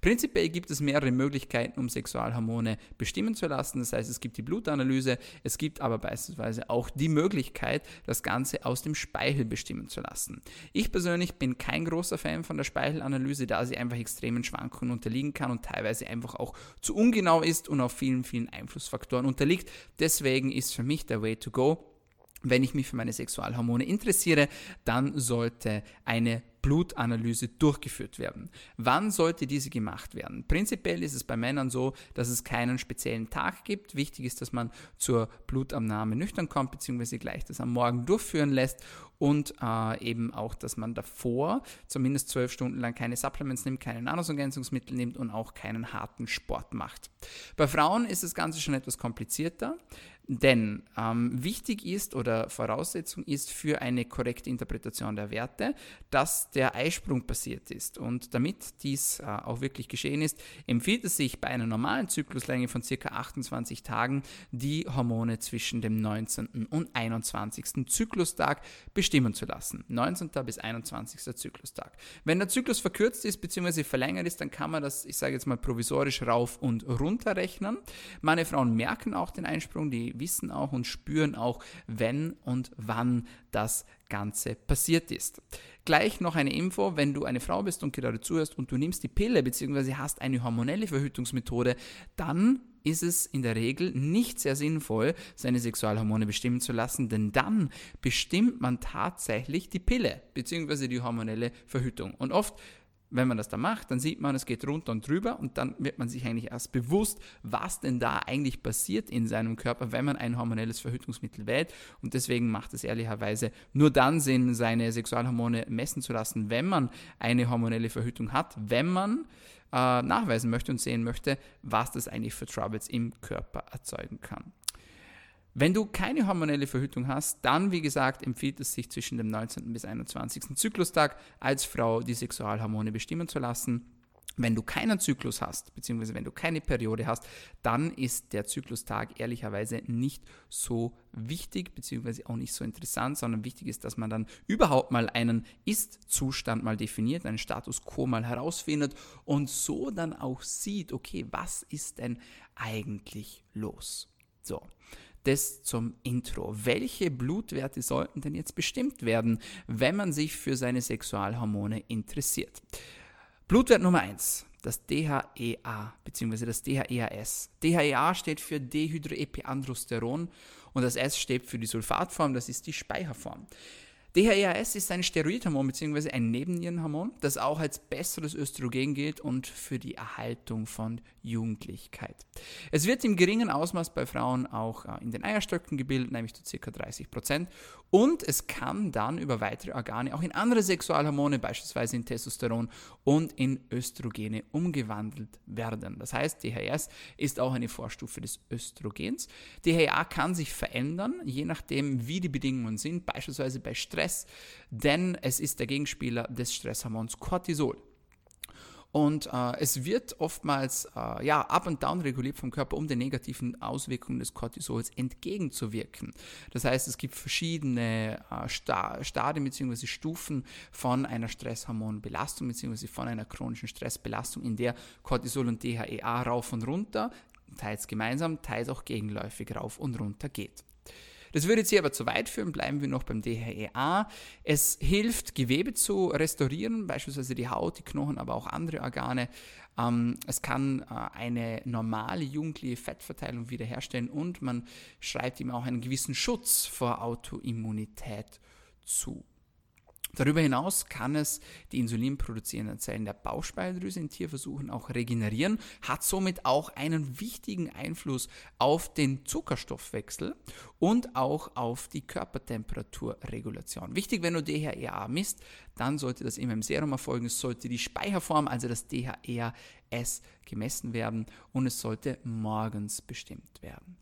Prinzipiell gibt es mehrere Möglichkeiten, um Sexualhormone bestimmen zu lassen. Das heißt, es gibt die Blutanalyse, es gibt aber beispielsweise auch die Möglichkeit, das Ganze aus dem Speichel bestimmen zu lassen. Ich persönlich bin kein großer Fan von der Speichelanalyse, da sie einfach extremen Schwankungen Schwankungen unterliegen kann und teilweise einfach auch zu ungenau ist und auf vielen, vielen Einflussfaktoren unterliegt. Deswegen ist für mich der Way to go, wenn ich mich für meine Sexualhormone interessiere, dann sollte eine Blutanalyse durchgeführt werden. Wann sollte diese gemacht werden? Prinzipiell ist es bei Männern so, dass es keinen speziellen Tag gibt. Wichtig ist, dass man zur Blutabnahme nüchtern kommt, beziehungsweise gleich das am Morgen durchführen lässt. und äh, eben auch, dass man davor zumindest zwölf Stunden lang keine Supplements nimmt, keine Nahrungsergänzungsmittel nimmt und auch keinen harten Sport macht. Bei Frauen ist das Ganze schon etwas komplizierter. Denn ähm, wichtig ist oder Voraussetzung ist für eine korrekte Interpretation der Werte, dass der Eisprung passiert ist. Und damit dies äh, auch wirklich geschehen ist, empfiehlt es sich bei einer normalen Zykluslänge von circa 28 Tagen die Hormone zwischen dem 19. und 21. Zuklustag bestimmen zu lassen. 19. bis 21. Zyklustag. Wenn der Zyklus verkürzt ist bzw. verlängert ist, dann kann man das, ich sage jetzt mal, provisorisch rauf und runter rechnen. Meine Frauen merken auch den Einsprung, die wissen auch und spüren auch, wenn und wann das Ganze passiert ist. Gleich noch eine Info, wenn du eine Frau bist und gerade zuhörst und du nimmst die Pille bzw. hast eine hormonelle Verhütungsmethode, dann ist es in der Regel nicht sehr sinnvoll, seine Sexualhormone bestimmen zu lassen, denn dann bestimmt man tatsächlich die Pille bzw. die hormonelle Verhütung. Und oft wenn man das da macht, dann sieht man, es geht runter und drüber und dann wird man sich eigentlich erst bewusst, was denn da eigentlich passiert in seinem Körper, wenn man ein hormonelles Verhütungsmittel wählt. Und deswegen macht es ehrlicherweise nur dann Sinn, seine Sexualhormone messen zu lassen, wenn man eine hormonelle Verhütung hat, wenn man äh, nachweisen möchte und sehen möchte, was das eigentlich für Troubles im Körper erzeugen kann. Wenn du keine hormonelle Verhütung hast, dann, wie gesagt, empfiehlt es sich zwischen dem 19. bis 21. Zyklustag als Frau die Sexualhormone bestimmen zu lassen. Wenn du keinen Zyklus hast, beziehungsweise wenn du keine Periode hast, dann ist der Zyklustag ehrlicherweise nicht so wichtig, beziehungsweise auch nicht so interessant, sondern wichtig ist, dass man dann überhaupt mal einen Ist-Zustand mal definiert, einen Status quo mal herausfindet und so dann auch sieht, okay, was ist denn eigentlich los? So das zum Intro. Welche Blutwerte sollten denn jetzt bestimmt werden, wenn man sich für seine Sexualhormone interessiert? Blutwert Nummer 1, das DHEA bzw. das DHEAS. DHEA steht für Dehydroepiandrosteron und das S steht für die Sulfatform, das ist die Speicherform. DHEAS ist ein Steroidhormon bzw. ein Nebennierenhormon, das auch als besseres Östrogen gilt und für die Erhaltung von Jugendlichkeit. Es wird im geringen Ausmaß bei Frauen auch äh, in den Eierstöcken gebildet, nämlich zu ca. 30 Prozent. Und es kann dann über weitere Organe auch in andere Sexualhormone, beispielsweise in Testosteron und in Östrogene umgewandelt werden. Das heißt, DHEAS ist auch eine Vorstufe des Östrogens. DHEA kann sich verändern, je nachdem, wie die Bedingungen sind, beispielsweise bei Stress Stress, denn es ist der Gegenspieler des Stresshormons Cortisol. Und äh, es wird oftmals äh, ja, up und down reguliert vom Körper, um den negativen Auswirkungen des Cortisols entgegenzuwirken. Das heißt, es gibt verschiedene äh, Sta Stadien bzw. Stufen von einer Stresshormonbelastung bzw. von einer chronischen Stressbelastung, in der Cortisol und DHEA rauf und runter, teils gemeinsam, teils auch gegenläufig rauf und runter geht. Das würde jetzt hier aber zu weit führen, bleiben wir noch beim DHEA. Es hilft, Gewebe zu restaurieren, beispielsweise die Haut, die Knochen, aber auch andere Organe. Ähm, es kann äh, eine normale jugendliche Fettverteilung wiederherstellen und man schreibt ihm auch einen gewissen Schutz vor Autoimmunität zu. Darüber hinaus kann es die insulinproduzierenden Zellen der Bauchspeicheldrüse in Tierversuchen auch regenerieren, hat somit auch einen wichtigen Einfluss auf den Zuckerstoffwechsel und auch auf die Körpertemperaturregulation. Wichtig, wenn du DHEA misst, dann sollte das immer im Serum erfolgen. Es sollte die Speicherform, also das DHEAS, gemessen werden und es sollte morgens bestimmt werden.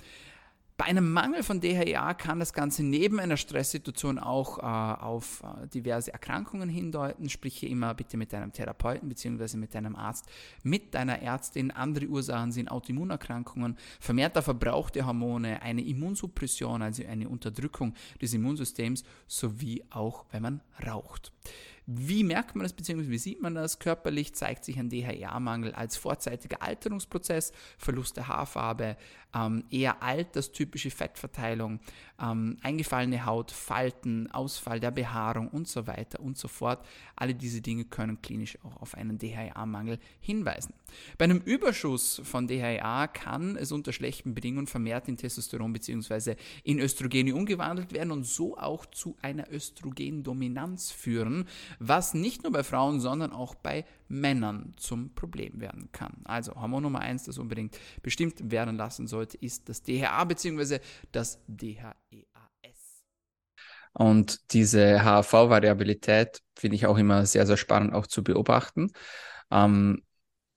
Bei einem Mangel von DHEA kann das Ganze neben einer Stresssituation auch äh, auf äh, diverse Erkrankungen hindeuten. Sprich hier immer bitte mit deinem Therapeuten bzw. mit deinem Arzt, mit deiner Ärztin. Andere Ursachen sind Autoimmunerkrankungen, vermehrter Verbrauch der Hormone, eine Immunsuppression, also eine Unterdrückung des Immunsystems, sowie auch wenn man raucht. Wie merkt man das bzw. wie sieht man das? Körperlich zeigt sich ein DHEA-Mangel als vorzeitiger Alterungsprozess, Verlust der Haarfarbe, ähm, eher alterstypische Fettverteilung, ähm, eingefallene Haut, Falten, Ausfall der Behaarung und so weiter und so fort. Alle diese Dinge können klinisch auch auf einen DHEA-Mangel hinweisen. Bei einem Überschuss von DHEA kann es unter schlechten Bedingungen vermehrt in Testosteron bzw. in Östrogene umgewandelt werden und so auch zu einer Östrogendominanz führen, was nicht nur bei Frauen, sondern auch bei Männern zum Problem werden kann. Also Hormon Nummer eins, das unbedingt bestimmt werden lassen sollte, ist das DHA bzw. das DHEAS. Und diese HAV-Variabilität finde ich auch immer sehr, sehr spannend auch zu beobachten. Ähm,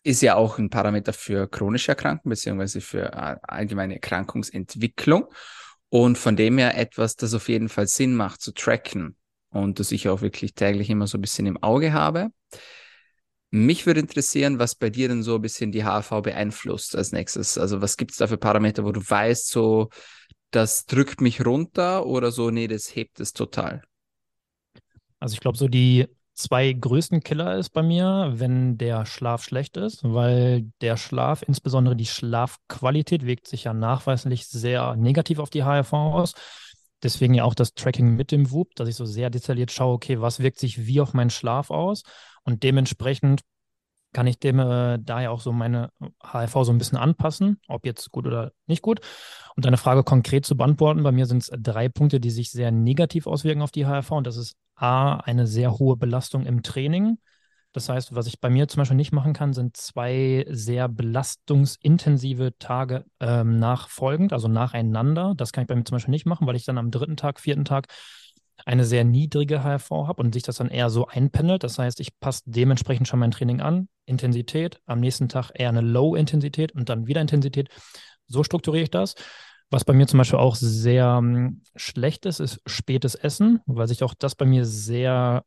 ist ja auch ein Parameter für chronische Erkrankungen beziehungsweise für äh, allgemeine Erkrankungsentwicklung. Und von dem her etwas, das auf jeden Fall Sinn macht zu tracken und das ich auch wirklich täglich immer so ein bisschen im Auge habe. Mich würde interessieren, was bei dir denn so ein bisschen die HAV beeinflusst als nächstes. Also was gibt es da für Parameter, wo du weißt, so, das drückt mich runter oder so, nee, das hebt es total? Also ich glaube, so die zwei größten Killer ist bei mir, wenn der Schlaf schlecht ist, weil der Schlaf, insbesondere die Schlafqualität, wirkt sich ja nachweislich sehr negativ auf die HRV aus. Deswegen ja auch das Tracking mit dem WUP, dass ich so sehr detailliert schaue, okay, was wirkt sich wie auf meinen Schlaf aus und dementsprechend kann ich dem äh, daher auch so meine HRV so ein bisschen anpassen, ob jetzt gut oder nicht gut. Und deine Frage konkret zu beantworten, bei mir sind es drei Punkte, die sich sehr negativ auswirken auf die HRV und das ist A, eine sehr hohe Belastung im Training. Das heißt, was ich bei mir zum Beispiel nicht machen kann, sind zwei sehr belastungsintensive Tage ähm, nachfolgend, also nacheinander. Das kann ich bei mir zum Beispiel nicht machen, weil ich dann am dritten Tag, vierten Tag eine sehr niedrige HRV habe und sich das dann eher so einpendelt. Das heißt, ich passe dementsprechend schon mein Training an. Intensität, am nächsten Tag eher eine Low-Intensität und dann wieder Intensität. So strukturiere ich das. Was bei mir zum Beispiel auch sehr um, schlecht ist, ist spätes Essen, weil sich auch das bei mir sehr,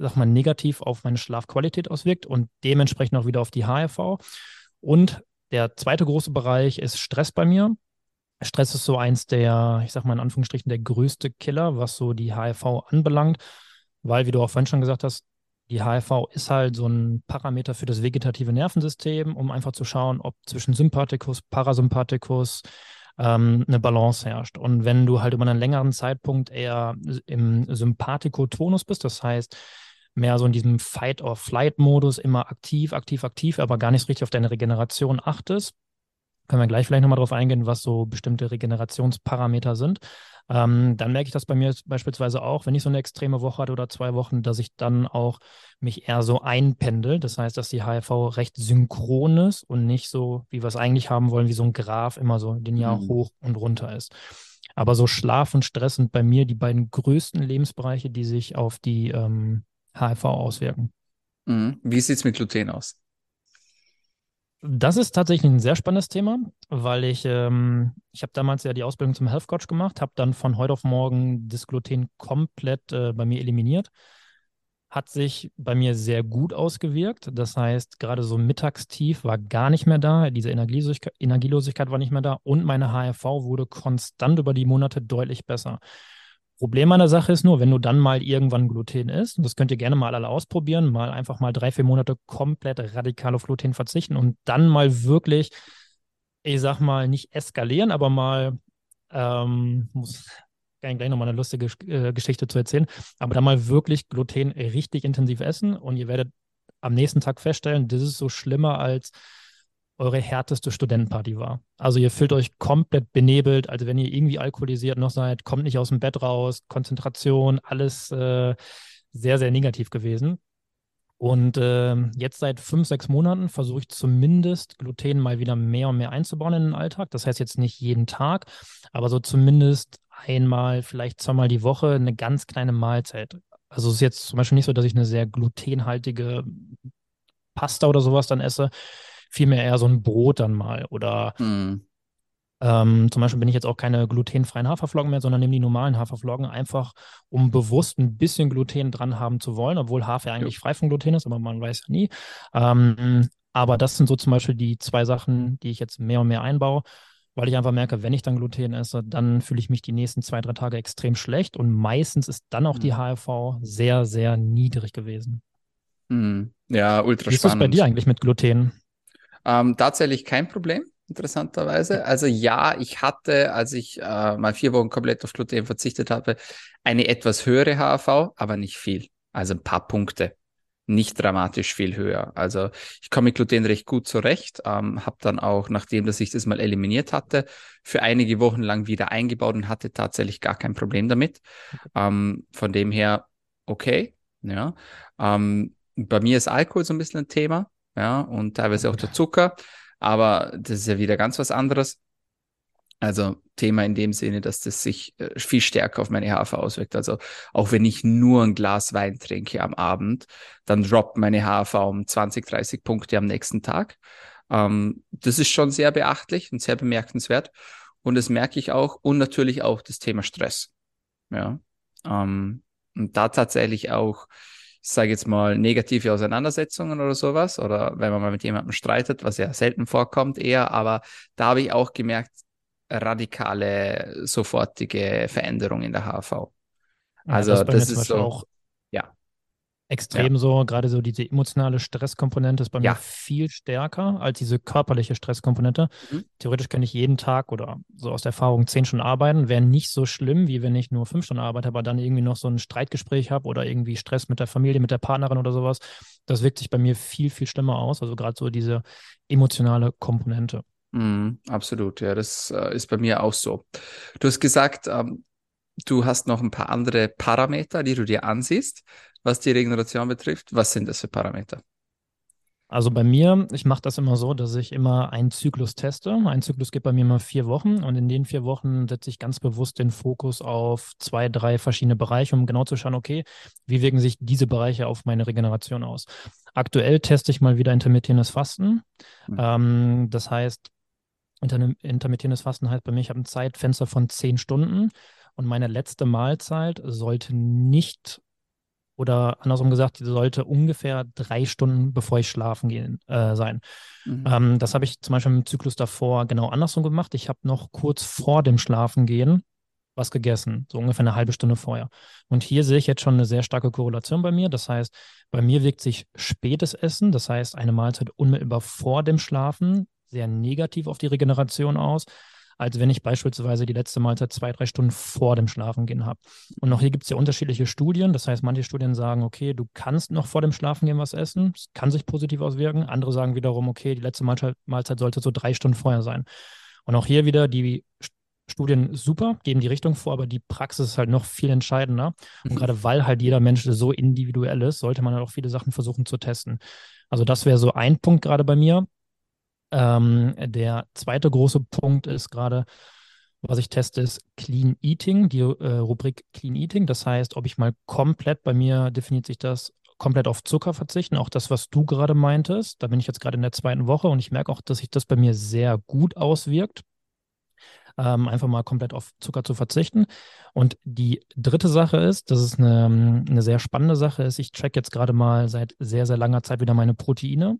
ich sag mal, negativ auf meine Schlafqualität auswirkt und dementsprechend auch wieder auf die HRV. Und der zweite große Bereich ist Stress bei mir. Stress ist so eins der, ich sag mal in Anführungsstrichen, der größte Killer, was so die HRV anbelangt, weil, wie du auch vorhin schon gesagt hast, die HRV ist halt so ein Parameter für das vegetative Nervensystem, um einfach zu schauen, ob zwischen Sympathikus, Parasympathikus ähm, eine Balance herrscht. Und wenn du halt über einen längeren Zeitpunkt eher im Sympathikotonus bist, das heißt, mehr so in diesem Fight-or-Flight-Modus, immer aktiv, aktiv, aktiv, aber gar nicht richtig auf deine Regeneration achtest, können wir gleich vielleicht nochmal drauf eingehen, was so bestimmte Regenerationsparameter sind. Ähm, dann merke ich das bei mir beispielsweise auch, wenn ich so eine extreme Woche hatte oder zwei Wochen, dass ich dann auch mich eher so einpendel. Das heißt, dass die HRV recht synchron ist und nicht so, wie wir es eigentlich haben wollen, wie so ein Graph immer so linear mhm. hoch und runter ist. Aber so Schlaf und Stress sind bei mir die beiden größten Lebensbereiche, die sich auf die ähm, HRV auswirken. Mhm. Wie sieht es mit Gluten aus? Das ist tatsächlich ein sehr spannendes Thema, weil ich, ähm, ich habe damals ja die Ausbildung zum Health Coach gemacht, habe dann von heute auf morgen das Gluten komplett äh, bei mir eliminiert. Hat sich bei mir sehr gut ausgewirkt. Das heißt, gerade so Mittagstief war gar nicht mehr da, diese Energielosigkeit, Energielosigkeit war nicht mehr da und meine HRV wurde konstant über die Monate deutlich besser. Problem an der Sache ist nur, wenn du dann mal irgendwann Gluten isst, und das könnt ihr gerne mal alle ausprobieren, mal einfach mal drei, vier Monate komplett radikal auf Gluten verzichten und dann mal wirklich, ich sag mal, nicht eskalieren, aber mal, ähm, muss gleich nochmal eine lustige äh, Geschichte zu erzählen, aber dann mal wirklich Gluten richtig intensiv essen und ihr werdet am nächsten Tag feststellen, das ist so schlimmer als eure härteste Studentenparty war. Also ihr fühlt euch komplett benebelt, also wenn ihr irgendwie alkoholisiert noch seid, kommt nicht aus dem Bett raus, Konzentration, alles äh, sehr, sehr negativ gewesen. Und äh, jetzt seit fünf, sechs Monaten versuche ich zumindest Gluten mal wieder mehr und mehr einzubauen in den Alltag. Das heißt jetzt nicht jeden Tag, aber so zumindest einmal, vielleicht zweimal die Woche eine ganz kleine Mahlzeit. Also es ist jetzt zum Beispiel nicht so, dass ich eine sehr glutenhaltige Pasta oder sowas dann esse, vielmehr eher so ein Brot dann mal. Oder mhm. ähm, zum Beispiel bin ich jetzt auch keine glutenfreien Haferflocken mehr, sondern nehme die normalen Haferflocken einfach, um bewusst ein bisschen Gluten dran haben zu wollen, obwohl Hafer eigentlich ja. frei von Gluten ist, aber man weiß ja nie. Ähm, aber das sind so zum Beispiel die zwei Sachen, die ich jetzt mehr und mehr einbaue, weil ich einfach merke, wenn ich dann Gluten esse, dann fühle ich mich die nächsten zwei, drei Tage extrem schlecht und meistens ist dann auch die HRV mhm. sehr, sehr niedrig gewesen. Mhm. Ja, ultra Wie spannend. Wie ist es bei dir eigentlich mit Gluten? Ähm, tatsächlich kein Problem, interessanterweise. Also ja, ich hatte, als ich äh, mal vier Wochen komplett auf Gluten verzichtet habe, eine etwas höhere HAV, aber nicht viel. Also ein paar Punkte. Nicht dramatisch viel höher. Also ich komme mit Gluten recht gut zurecht. Ähm, habe dann auch, nachdem dass ich das mal eliminiert hatte, für einige Wochen lang wieder eingebaut und hatte tatsächlich gar kein Problem damit. Ähm, von dem her okay. Ja. Ähm, bei mir ist Alkohol so ein bisschen ein Thema ja, und teilweise auch der Zucker, aber das ist ja wieder ganz was anderes. Also Thema in dem Sinne, dass das sich äh, viel stärker auf meine HAV auswirkt. Also auch wenn ich nur ein Glas Wein trinke am Abend, dann droppt meine HAV um 20, 30 Punkte am nächsten Tag. Ähm, das ist schon sehr beachtlich und sehr bemerkenswert. Und das merke ich auch. Und natürlich auch das Thema Stress. Ja. Ähm, und da tatsächlich auch, sage jetzt mal, negative Auseinandersetzungen oder sowas. Oder wenn man mal mit jemandem streitet, was ja selten vorkommt eher. Aber da habe ich auch gemerkt, radikale, sofortige Veränderung in der HV. Also ja, das, das ist so. Auch. Extrem ja. so, gerade so diese emotionale Stresskomponente ist bei ja. mir viel stärker als diese körperliche Stresskomponente. Mhm. Theoretisch kann ich jeden Tag oder so aus der Erfahrung zehn Stunden arbeiten, wäre nicht so schlimm, wie wenn ich nur fünf Stunden arbeite, aber dann irgendwie noch so ein Streitgespräch habe oder irgendwie Stress mit der Familie, mit der Partnerin oder sowas. Das wirkt sich bei mir viel, viel schlimmer aus. Also gerade so diese emotionale Komponente. Mm, absolut, ja, das äh, ist bei mir auch so. Du hast gesagt, ähm, du hast noch ein paar andere Parameter, die du dir ansiehst, was die Regeneration betrifft. Was sind das für Parameter? Also bei mir, ich mache das immer so, dass ich immer einen Zyklus teste. Ein Zyklus geht bei mir immer vier Wochen und in den vier Wochen setze ich ganz bewusst den Fokus auf zwei, drei verschiedene Bereiche, um genau zu schauen, okay, wie wirken sich diese Bereiche auf meine Regeneration aus. Aktuell teste ich mal wieder intermittierendes Fasten. Mhm. Ähm, das heißt, intermittierendes Fasten heißt bei mir, ich habe ein Zeitfenster von zehn Stunden und meine letzte Mahlzeit sollte nicht oder andersrum gesagt, die sollte ungefähr drei Stunden bevor ich schlafen gehen äh, sein. Mhm. Ähm, das habe ich zum Beispiel im Zyklus davor genau andersrum gemacht. Ich habe noch kurz vor dem Schlafengehen was gegessen, so ungefähr eine halbe Stunde vorher. Und hier sehe ich jetzt schon eine sehr starke Korrelation bei mir. Das heißt, bei mir wirkt sich spätes Essen, das heißt eine Mahlzeit unmittelbar vor dem Schlafen, sehr negativ auf die Regeneration aus, als wenn ich beispielsweise die letzte Mahlzeit zwei, drei Stunden vor dem Schlafengehen habe. Und auch hier gibt es ja unterschiedliche Studien. Das heißt, manche Studien sagen, okay, du kannst noch vor dem Schlafengehen was essen. Es kann sich positiv auswirken. Andere sagen wiederum, okay, die letzte Mahlzeit, Mahlzeit sollte so drei Stunden vorher sein. Und auch hier wieder die Studien super, geben die Richtung vor, aber die Praxis ist halt noch viel entscheidender. Und mhm. gerade weil halt jeder Mensch so individuell ist, sollte man halt auch viele Sachen versuchen zu testen. Also das wäre so ein Punkt gerade bei mir. Ähm, der zweite große Punkt ist gerade, was ich teste, ist Clean Eating, die äh, Rubrik Clean Eating. Das heißt, ob ich mal komplett, bei mir definiert sich das, komplett auf Zucker verzichten, auch das, was du gerade meintest. Da bin ich jetzt gerade in der zweiten Woche und ich merke auch, dass sich das bei mir sehr gut auswirkt. Ähm, einfach mal komplett auf Zucker zu verzichten. Und die dritte Sache ist, das ist eine, eine sehr spannende Sache, ist, ich track jetzt gerade mal seit sehr, sehr langer Zeit wieder meine Proteine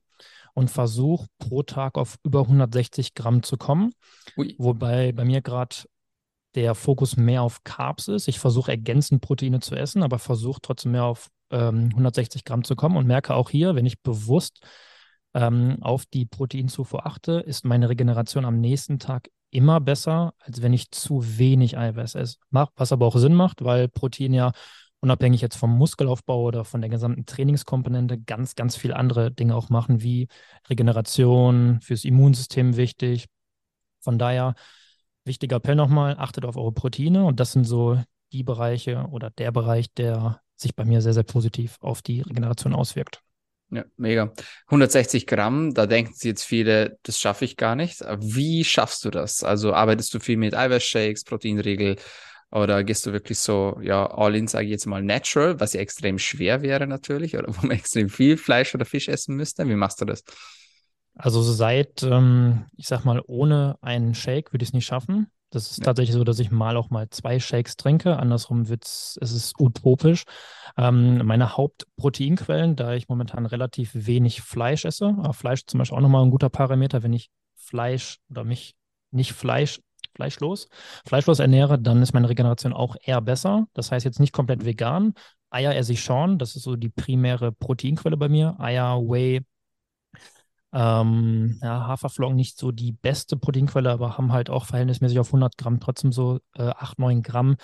und versuche pro Tag auf über 160 Gramm zu kommen. Ui. Wobei bei mir gerade der Fokus mehr auf Carbs ist. Ich versuche ergänzend Proteine zu essen, aber versuche trotzdem mehr auf ähm, 160 Gramm zu kommen und merke auch hier, wenn ich bewusst ähm, auf die Proteinzufuhr achte, ist meine Regeneration am nächsten Tag immer besser, als wenn ich zu wenig Eiweiß esse. Was aber auch Sinn macht, weil Protein ja unabhängig jetzt vom Muskelaufbau oder von der gesamten Trainingskomponente ganz, ganz viele andere Dinge auch machen, wie Regeneration, fürs Immunsystem wichtig. Von daher, wichtiger Appell nochmal, achtet auf eure Proteine und das sind so die Bereiche oder der Bereich, der sich bei mir sehr, sehr positiv auf die Regeneration auswirkt. Ja, mega. 160 Gramm, da denken sich jetzt viele, das schaffe ich gar nicht. Wie schaffst du das? Also arbeitest du viel mit Eiweißshakes, Proteinriegel oder gehst du wirklich so, ja, all in, sage ich jetzt mal, natural, was ja extrem schwer wäre natürlich, oder wo man [laughs] extrem viel Fleisch oder Fisch essen müsste? Wie machst du das? Also seit, ähm, ich sag mal, ohne einen Shake würde ich es nicht schaffen. Das ist ja. tatsächlich so, dass ich mal auch mal zwei Shakes trinke. Andersrum wird's, es ist utopisch. Ähm, meine Hauptproteinquellen, da ich momentan relativ wenig Fleisch esse, aber Fleisch zum Beispiel auch nochmal ein guter Parameter, wenn ich Fleisch oder mich nicht Fleisch fleischlos, fleischlos ernähre, dann ist meine Regeneration auch eher besser. Das heißt jetzt nicht komplett vegan. Eier esse ich schon, das ist so die primäre Proteinquelle bei mir. Eier, Whey, ähm, ja, Haferflocken nicht so die beste Proteinquelle, aber haben halt auch verhältnismäßig auf 100 Gramm trotzdem so äh, 8, 9 Gramm.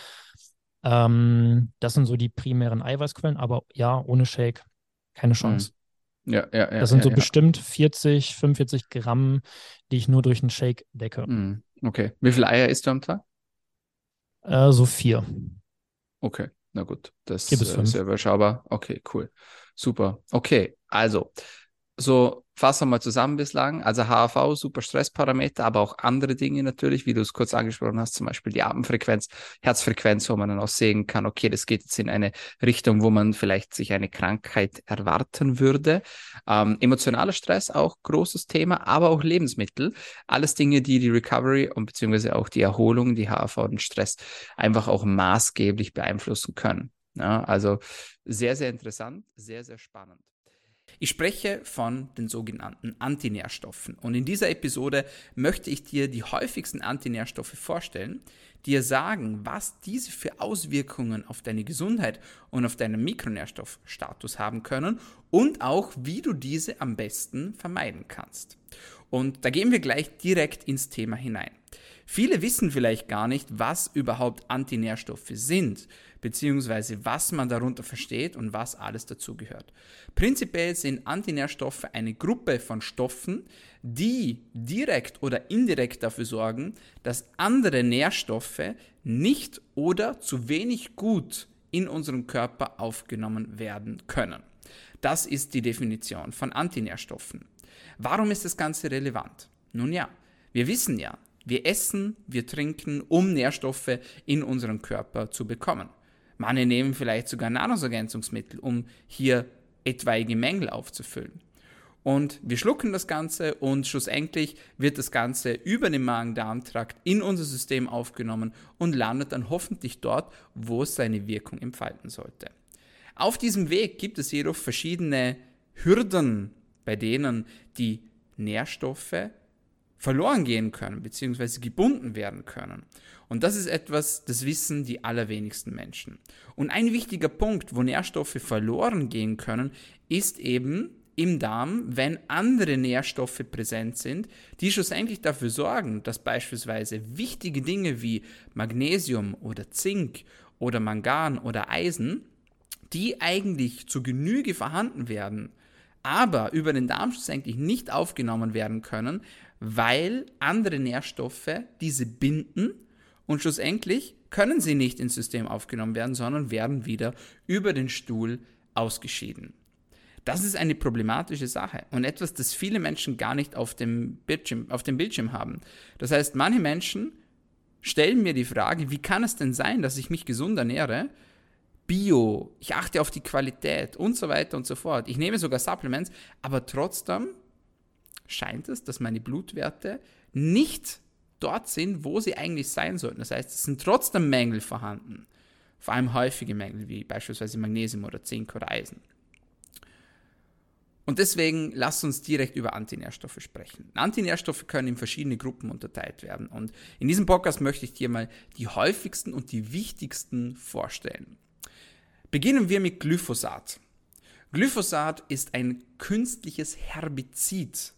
Ähm, das sind so die primären Eiweißquellen, aber ja, ohne Shake keine Chance. Mhm. Ja, ja, ja. Das sind ja, so ja. bestimmt 40, 45 Gramm, die ich nur durch einen Shake decke. Mhm. Okay. Wie viele Eier isst du am Tag? Äh, so vier. Okay, na gut. Das ist sehr überschaubar. Okay, cool. Super. Okay, also, so fassen wir mal zusammen bislang. Also HAV, super Stressparameter, aber auch andere Dinge natürlich, wie du es kurz angesprochen hast, zum Beispiel die Atemfrequenz, Herzfrequenz, wo man dann auch sehen kann, okay, das geht jetzt in eine Richtung, wo man vielleicht sich eine Krankheit erwarten würde. Ähm, emotionaler Stress, auch großes Thema, aber auch Lebensmittel. Alles Dinge, die die Recovery und beziehungsweise auch die Erholung, die HAV, den Stress einfach auch maßgeblich beeinflussen können. Ja, also sehr, sehr interessant, sehr, sehr spannend. Ich spreche von den sogenannten Antinährstoffen und in dieser Episode möchte ich dir die häufigsten Antinährstoffe vorstellen, dir sagen, was diese für Auswirkungen auf deine Gesundheit und auf deinen Mikronährstoffstatus haben können und auch, wie du diese am besten vermeiden kannst. Und da gehen wir gleich direkt ins Thema hinein. Viele wissen vielleicht gar nicht, was überhaupt Antinährstoffe sind beziehungsweise was man darunter versteht und was alles dazugehört. Prinzipiell sind Antinährstoffe eine Gruppe von Stoffen, die direkt oder indirekt dafür sorgen, dass andere Nährstoffe nicht oder zu wenig gut in unserem Körper aufgenommen werden können. Das ist die Definition von Antinährstoffen. Warum ist das Ganze relevant? Nun ja, wir wissen ja, wir essen, wir trinken, um Nährstoffe in unserem Körper zu bekommen. Manche nehmen vielleicht sogar Nahrungsergänzungsmittel, um hier etwaige Mängel aufzufüllen. Und wir schlucken das Ganze und schlussendlich wird das Ganze über den Magen-Darm-Trakt in unser System aufgenommen und landet dann hoffentlich dort, wo es seine Wirkung entfalten sollte. Auf diesem Weg gibt es jedoch verschiedene Hürden, bei denen die Nährstoffe verloren gehen können, beziehungsweise gebunden werden können. Und das ist etwas, das wissen die allerwenigsten Menschen. Und ein wichtiger Punkt, wo Nährstoffe verloren gehen können, ist eben im Darm, wenn andere Nährstoffe präsent sind, die schlussendlich dafür sorgen, dass beispielsweise wichtige Dinge wie Magnesium oder Zink oder Mangan oder Eisen, die eigentlich zu Genüge vorhanden werden, aber über den Darm schlussendlich nicht aufgenommen werden können, weil andere Nährstoffe diese binden und schlussendlich können sie nicht ins System aufgenommen werden, sondern werden wieder über den Stuhl ausgeschieden. Das ist eine problematische Sache und etwas, das viele Menschen gar nicht auf dem Bildschirm, auf dem Bildschirm haben. Das heißt, manche Menschen stellen mir die Frage, wie kann es denn sein, dass ich mich gesund ernähre, Bio, ich achte auf die Qualität und so weiter und so fort. Ich nehme sogar Supplements, aber trotzdem scheint es, dass meine Blutwerte nicht dort sind, wo sie eigentlich sein sollten. Das heißt, es sind trotzdem Mängel vorhanden. Vor allem häufige Mängel, wie beispielsweise Magnesium oder Zink oder Eisen. Und deswegen lasst uns direkt über Antinährstoffe sprechen. Antinährstoffe können in verschiedene Gruppen unterteilt werden. Und in diesem Podcast möchte ich dir mal die häufigsten und die wichtigsten vorstellen. Beginnen wir mit Glyphosat. Glyphosat ist ein künstliches Herbizid.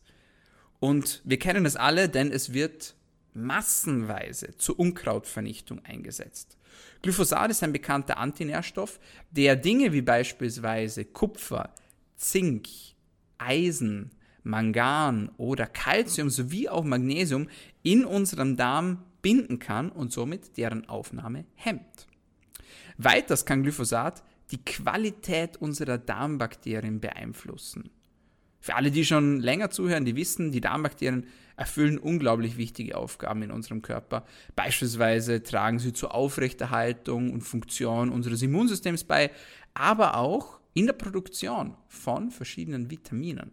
Und wir kennen es alle, denn es wird massenweise zur Unkrautvernichtung eingesetzt. Glyphosat ist ein bekannter Antinährstoff, der Dinge wie beispielsweise Kupfer, Zink, Eisen, Mangan oder Calcium sowie auch Magnesium in unserem Darm binden kann und somit deren Aufnahme hemmt. Weiters kann Glyphosat die Qualität unserer Darmbakterien beeinflussen. Für alle, die schon länger zuhören, die wissen, die Darmbakterien erfüllen unglaublich wichtige Aufgaben in unserem Körper. Beispielsweise tragen sie zur Aufrechterhaltung und Funktion unseres Immunsystems bei, aber auch in der Produktion von verschiedenen Vitaminen.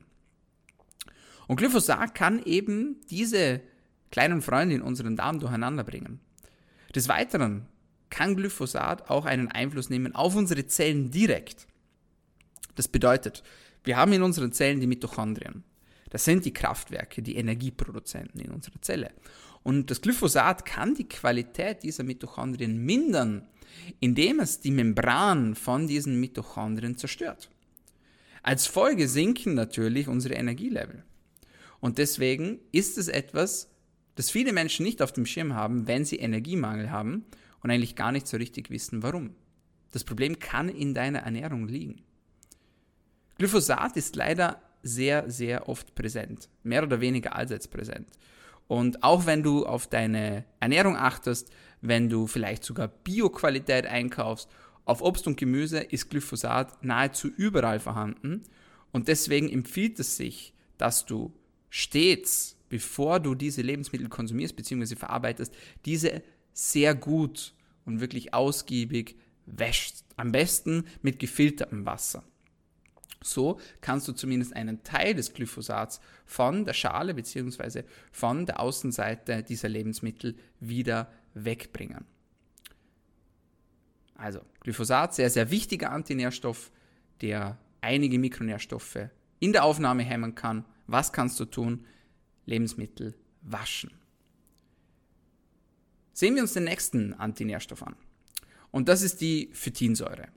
Und Glyphosat kann eben diese kleinen Freunde in unseren Darm durcheinander bringen. Des Weiteren kann Glyphosat auch einen Einfluss nehmen auf unsere Zellen direkt. Das bedeutet, wir haben in unseren Zellen die Mitochondrien. Das sind die Kraftwerke, die Energieproduzenten in unserer Zelle. Und das Glyphosat kann die Qualität dieser Mitochondrien mindern, indem es die Membran von diesen Mitochondrien zerstört. Als Folge sinken natürlich unsere Energielevel. Und deswegen ist es etwas, das viele Menschen nicht auf dem Schirm haben, wenn sie Energiemangel haben und eigentlich gar nicht so richtig wissen, warum. Das Problem kann in deiner Ernährung liegen. Glyphosat ist leider sehr, sehr oft präsent, mehr oder weniger allseits präsent. Und auch wenn du auf deine Ernährung achtest, wenn du vielleicht sogar Bioqualität einkaufst, auf Obst und Gemüse ist Glyphosat nahezu überall vorhanden. Und deswegen empfiehlt es sich, dass du stets, bevor du diese Lebensmittel konsumierst bzw. verarbeitest, diese sehr gut und wirklich ausgiebig wäschst. Am besten mit gefiltertem Wasser. So kannst du zumindest einen Teil des Glyphosats von der Schale bzw. von der Außenseite dieser Lebensmittel wieder wegbringen. Also Glyphosat, sehr, sehr wichtiger Antinährstoff, der einige Mikronährstoffe in der Aufnahme hemmen kann. Was kannst du tun? Lebensmittel waschen. Sehen wir uns den nächsten Antinährstoff an. Und das ist die Phytinsäure.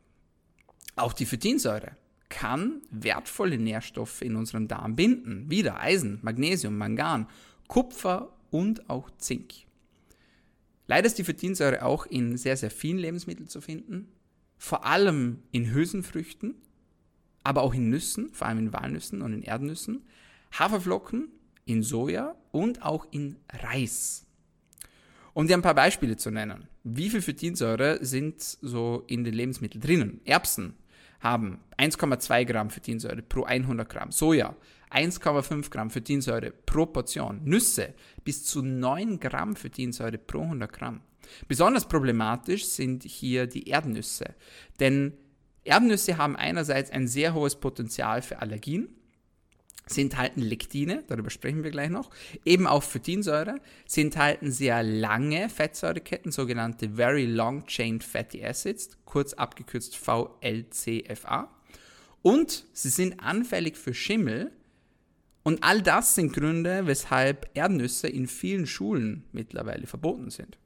Auch die Phytinsäure kann wertvolle Nährstoffe in unserem Darm binden. Wieder Eisen, Magnesium, Mangan, Kupfer und auch Zink. Leider ist die Phytinsäure auch in sehr, sehr vielen Lebensmitteln zu finden. Vor allem in Hülsenfrüchten, aber auch in Nüssen, vor allem in Walnüssen und in Erdnüssen, Haferflocken, in Soja und auch in Reis. Um dir ein paar Beispiele zu nennen. Wie viel Phytinsäure sind so in den Lebensmitteln drinnen? Erbsen haben 1,2 Gramm Phytinsäure pro 100 Gramm. Soja 1,5 Gramm Phytinsäure pro Portion. Nüsse bis zu 9 Gramm Phytinsäure pro 100 Gramm. Besonders problematisch sind hier die Erdnüsse, denn Erdnüsse haben einerseits ein sehr hohes Potenzial für Allergien, Sie enthalten Lektine, darüber sprechen wir gleich noch, eben auch Phytinsäure. Sie enthalten sehr lange Fettsäureketten, sogenannte Very Long Chain Fatty Acids, kurz abgekürzt VLCFA. Und sie sind anfällig für Schimmel. Und all das sind Gründe, weshalb Erdnüsse in vielen Schulen mittlerweile verboten sind.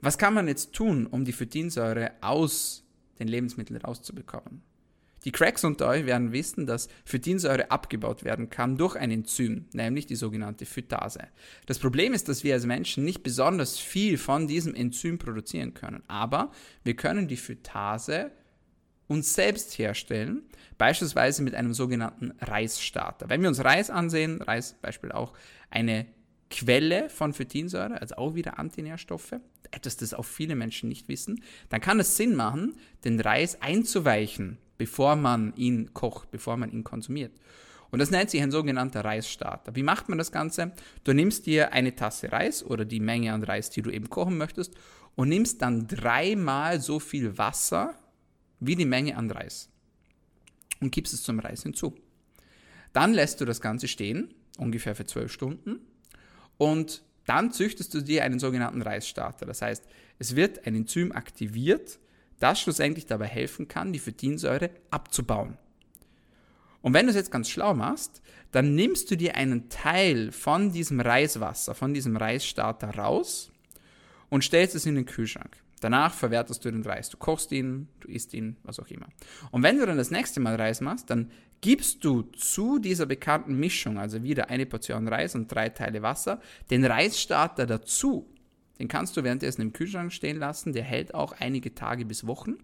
Was kann man jetzt tun, um die Phytinsäure aus den Lebensmitteln rauszubekommen? Die Cracks unter euch werden wissen, dass Phytinsäure abgebaut werden kann durch ein Enzym, nämlich die sogenannte Phytase. Das Problem ist, dass wir als Menschen nicht besonders viel von diesem Enzym produzieren können, aber wir können die Phytase uns selbst herstellen, beispielsweise mit einem sogenannten Reisstarter. Wenn wir uns Reis ansehen, Reis Beispiel auch eine Quelle von Phytinsäure, also auch wieder Antinährstoffe, etwas, das auch viele Menschen nicht wissen, dann kann es Sinn machen, den Reis einzuweichen bevor man ihn kocht, bevor man ihn konsumiert. Und das nennt sich ein sogenannter Reisstarter. Wie macht man das Ganze? Du nimmst dir eine Tasse Reis oder die Menge an Reis, die du eben kochen möchtest, und nimmst dann dreimal so viel Wasser wie die Menge an Reis und gibst es zum Reis hinzu. Dann lässt du das Ganze stehen, ungefähr für zwölf Stunden, und dann züchtest du dir einen sogenannten Reisstarter. Das heißt, es wird ein Enzym aktiviert, das schlussendlich dabei helfen kann, die Phytinsäure abzubauen. Und wenn du es jetzt ganz schlau machst, dann nimmst du dir einen Teil von diesem Reiswasser, von diesem Reisstarter raus und stellst es in den Kühlschrank. Danach verwertest du den Reis. Du kochst ihn, du isst ihn, was auch immer. Und wenn du dann das nächste Mal Reis machst, dann gibst du zu dieser bekannten Mischung, also wieder eine Portion Reis und drei Teile Wasser, den Reisstarter dazu. Den kannst du währenddessen im Kühlschrank stehen lassen. Der hält auch einige Tage bis Wochen.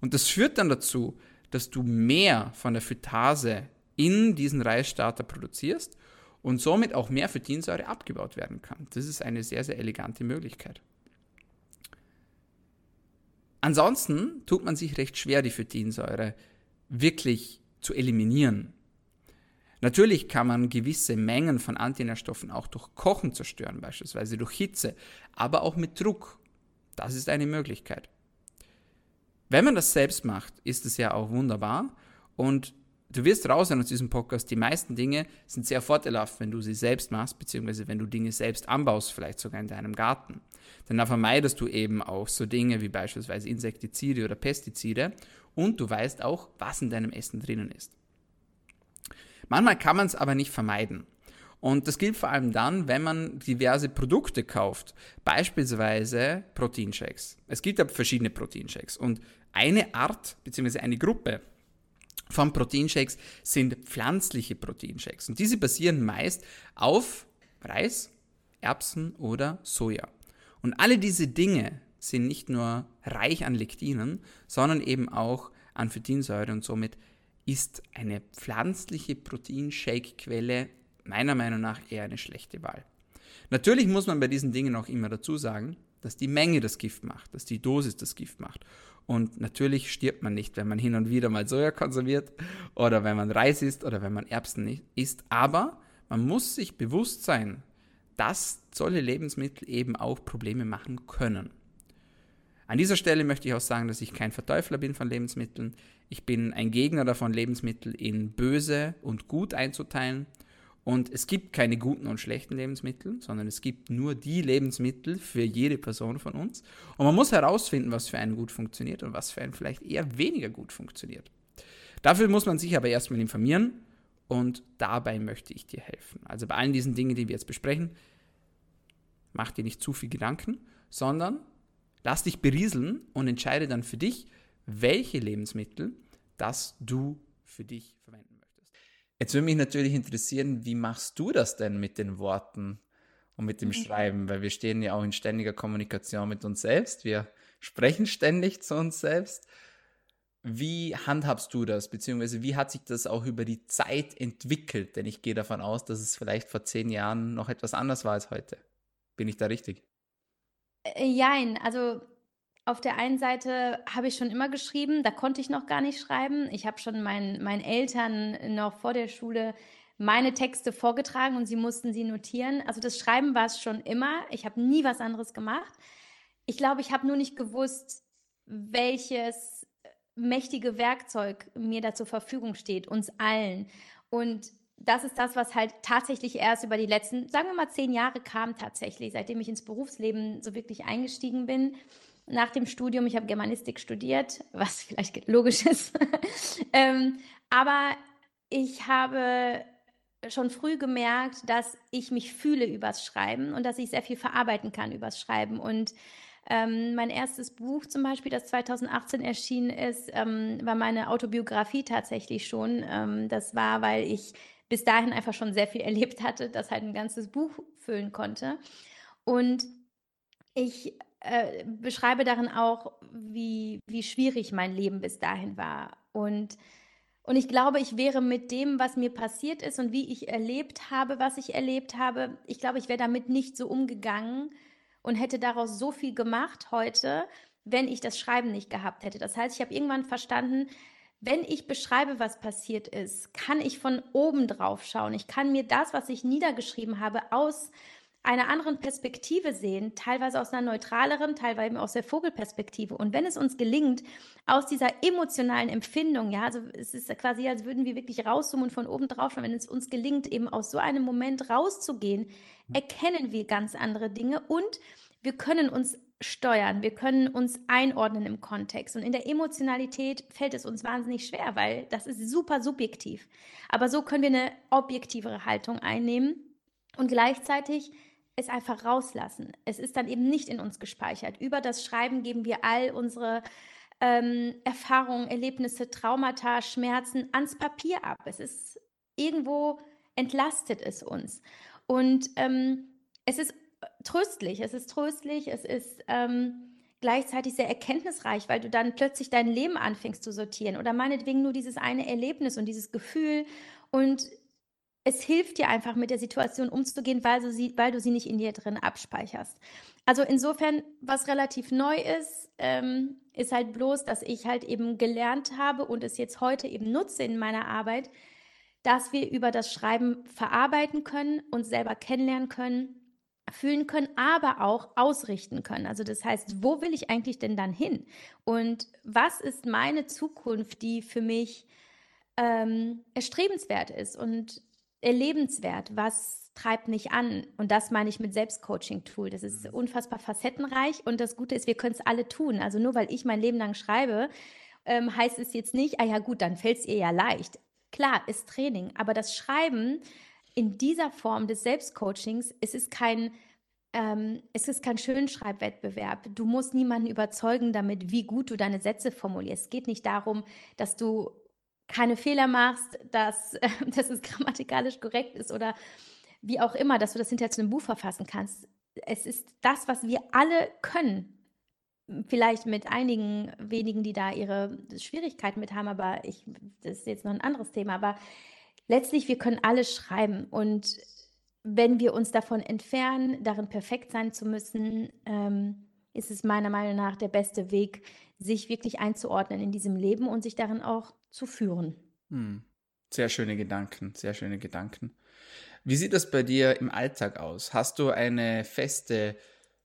Und das führt dann dazu, dass du mehr von der Phytase in diesen Reisstarter produzierst und somit auch mehr Phytinsäure abgebaut werden kann. Das ist eine sehr, sehr elegante Möglichkeit. Ansonsten tut man sich recht schwer, die Phytinsäure wirklich zu eliminieren. Natürlich kann man gewisse Mengen von Antinährstoffen auch durch Kochen zerstören, beispielsweise durch Hitze, aber auch mit Druck. Das ist eine Möglichkeit. Wenn man das selbst macht, ist es ja auch wunderbar und du wirst raus aus diesem Podcast, die meisten Dinge sind sehr vorteilhaft, wenn du sie selbst machst, beziehungsweise wenn du Dinge selbst anbaust, vielleicht sogar in deinem Garten. Denn da vermeidest du eben auch so Dinge wie beispielsweise Insektizide oder Pestizide und du weißt auch, was in deinem Essen drinnen ist. Manchmal kann man es aber nicht vermeiden. Und das gilt vor allem dann, wenn man diverse Produkte kauft, beispielsweise Proteinshakes. Es gibt ja verschiedene Proteinshakes und eine Art bzw. eine Gruppe von Proteinshakes sind pflanzliche Proteinshakes und diese basieren meist auf Reis, Erbsen oder Soja. Und alle diese Dinge sind nicht nur reich an Lektinen, sondern eben auch an Phytinsäure und somit ist eine pflanzliche Proteinshake-Quelle meiner Meinung nach eher eine schlechte Wahl. Natürlich muss man bei diesen Dingen auch immer dazu sagen, dass die Menge das Gift macht, dass die Dosis das Gift macht. Und natürlich stirbt man nicht, wenn man hin und wieder mal Soja konsumiert oder wenn man Reis isst oder wenn man Erbsen isst. Aber man muss sich bewusst sein, dass solche Lebensmittel eben auch Probleme machen können. An dieser Stelle möchte ich auch sagen, dass ich kein Verteufler bin von Lebensmitteln. Ich bin ein Gegner davon, Lebensmittel in böse und gut einzuteilen. Und es gibt keine guten und schlechten Lebensmittel, sondern es gibt nur die Lebensmittel für jede Person von uns. Und man muss herausfinden, was für einen gut funktioniert und was für einen vielleicht eher weniger gut funktioniert. Dafür muss man sich aber erstmal informieren und dabei möchte ich dir helfen. Also bei allen diesen Dingen, die wir jetzt besprechen, mach dir nicht zu viel Gedanken, sondern lass dich berieseln und entscheide dann für dich, welche Lebensmittel das du für dich verwenden Jetzt würde mich natürlich interessieren, wie machst du das denn mit den Worten und mit dem mhm. Schreiben? Weil wir stehen ja auch in ständiger Kommunikation mit uns selbst. Wir sprechen ständig zu uns selbst. Wie handhabst du das? Beziehungsweise wie hat sich das auch über die Zeit entwickelt? Denn ich gehe davon aus, dass es vielleicht vor zehn Jahren noch etwas anders war als heute. Bin ich da richtig? Äh, jein, also auf der einen Seite habe ich schon immer geschrieben, da konnte ich noch gar nicht schreiben. Ich habe schon meinen, meinen Eltern noch vor der Schule meine Texte vorgetragen und sie mussten sie notieren. Also das Schreiben war es schon immer. Ich habe nie was anderes gemacht. Ich glaube, ich habe nur nicht gewusst, welches mächtige Werkzeug mir da zur Verfügung steht, uns allen. Und das ist das, was halt tatsächlich erst über die letzten, sagen wir mal, zehn Jahre kam tatsächlich, seitdem ich ins Berufsleben so wirklich eingestiegen bin nach dem Studium. Ich habe Germanistik studiert, was vielleicht logisch ist. [laughs] ähm, aber ich habe schon früh gemerkt, dass ich mich fühle übers Schreiben und dass ich sehr viel verarbeiten kann übers Schreiben. Und ähm, mein erstes Buch zum Beispiel, das 2018 erschienen ist, ähm, war meine Autobiografie tatsächlich schon. Ähm, das war, weil ich bis dahin einfach schon sehr viel [laughs] erlebt hatte, das halt ein ganzes Buch füllen konnte. Und ich äh, beschreibe darin auch, wie, wie schwierig mein Leben bis dahin war. Und, und ich glaube, ich wäre mit dem, was mir passiert ist und wie ich erlebt habe, was ich erlebt habe, ich glaube, ich wäre damit nicht so umgegangen und hätte daraus so viel gemacht heute, wenn ich das Schreiben nicht gehabt hätte. Das heißt, ich habe irgendwann verstanden, wenn ich beschreibe, was passiert ist, kann ich von oben drauf schauen. Ich kann mir das, was ich niedergeschrieben habe, aus einer anderen Perspektive sehen, teilweise aus einer neutraleren, teilweise aus der Vogelperspektive. Und wenn es uns gelingt, aus dieser emotionalen Empfindung, ja, also es ist quasi, als würden wir wirklich rauszoomen und von oben drauf schauen, wenn es uns gelingt, eben aus so einem Moment rauszugehen, erkennen wir ganz andere Dinge und wir können uns steuern, wir können uns einordnen im Kontext. Und in der Emotionalität fällt es uns wahnsinnig schwer, weil das ist super subjektiv. Aber so können wir eine objektivere Haltung einnehmen und gleichzeitig es einfach rauslassen. Es ist dann eben nicht in uns gespeichert. Über das Schreiben geben wir all unsere ähm, Erfahrungen, Erlebnisse, Traumata, Schmerzen ans Papier ab. Es ist irgendwo entlastet es uns. Und ähm, es ist tröstlich, es ist tröstlich, es ist ähm, gleichzeitig sehr erkenntnisreich, weil du dann plötzlich dein Leben anfängst zu sortieren oder meinetwegen nur dieses eine Erlebnis und dieses Gefühl und es hilft dir einfach mit der Situation umzugehen, weil du sie, weil du sie nicht in dir drin abspeicherst. Also insofern, was relativ neu ist, ähm, ist halt bloß, dass ich halt eben gelernt habe und es jetzt heute eben nutze in meiner Arbeit, dass wir über das Schreiben verarbeiten können, uns selber kennenlernen können, fühlen können, aber auch ausrichten können. Also das heißt, wo will ich eigentlich denn dann hin? Und was ist meine Zukunft, die für mich ähm, erstrebenswert ist? Und erlebenswert? Was treibt mich an? Und das meine ich mit Selbstcoaching-Tool. Das ist mhm. unfassbar facettenreich und das Gute ist, wir können es alle tun. Also nur weil ich mein Leben lang schreibe, ähm, heißt es jetzt nicht, ah ja gut, dann fällt es ihr ja leicht. Klar, ist Training, aber das Schreiben in dieser Form des Selbstcoachings, es ist kein ähm, es ist kein Schönschreibwettbewerb. Du musst niemanden überzeugen damit, wie gut du deine Sätze formulierst. Es geht nicht darum, dass du keine Fehler machst, dass, [laughs] dass es grammatikalisch korrekt ist oder wie auch immer, dass du das hinterher zu einem Buch verfassen kannst. Es ist das, was wir alle können. Vielleicht mit einigen wenigen, die da ihre Schwierigkeiten mit haben, aber ich, das ist jetzt noch ein anderes Thema. Aber letztlich, wir können alles schreiben. Und wenn wir uns davon entfernen, darin perfekt sein zu müssen, ähm, ist es meiner Meinung nach der beste Weg, sich wirklich einzuordnen in diesem Leben und sich darin auch zu führen. Hm. Sehr schöne Gedanken, sehr schöne Gedanken. Wie sieht das bei dir im Alltag aus? Hast du eine feste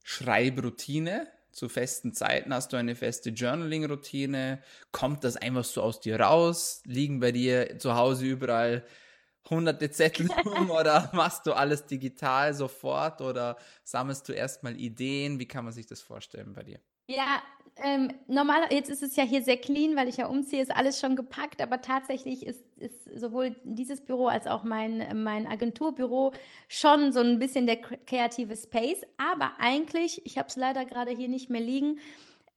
Schreibroutine? Zu festen Zeiten hast du eine feste Journaling-Routine? Kommt das einfach so aus dir raus? Liegen bei dir zu Hause überall hunderte Zettel [laughs] rum oder machst du alles digital sofort oder sammelst du erstmal Ideen? Wie kann man sich das vorstellen bei dir? Ja, ähm, normal, jetzt ist es ja hier sehr clean, weil ich ja umziehe, ist alles schon gepackt, aber tatsächlich ist, ist sowohl dieses Büro als auch mein, mein Agenturbüro schon so ein bisschen der kreative Space. Aber eigentlich, ich habe es leider gerade hier nicht mehr liegen,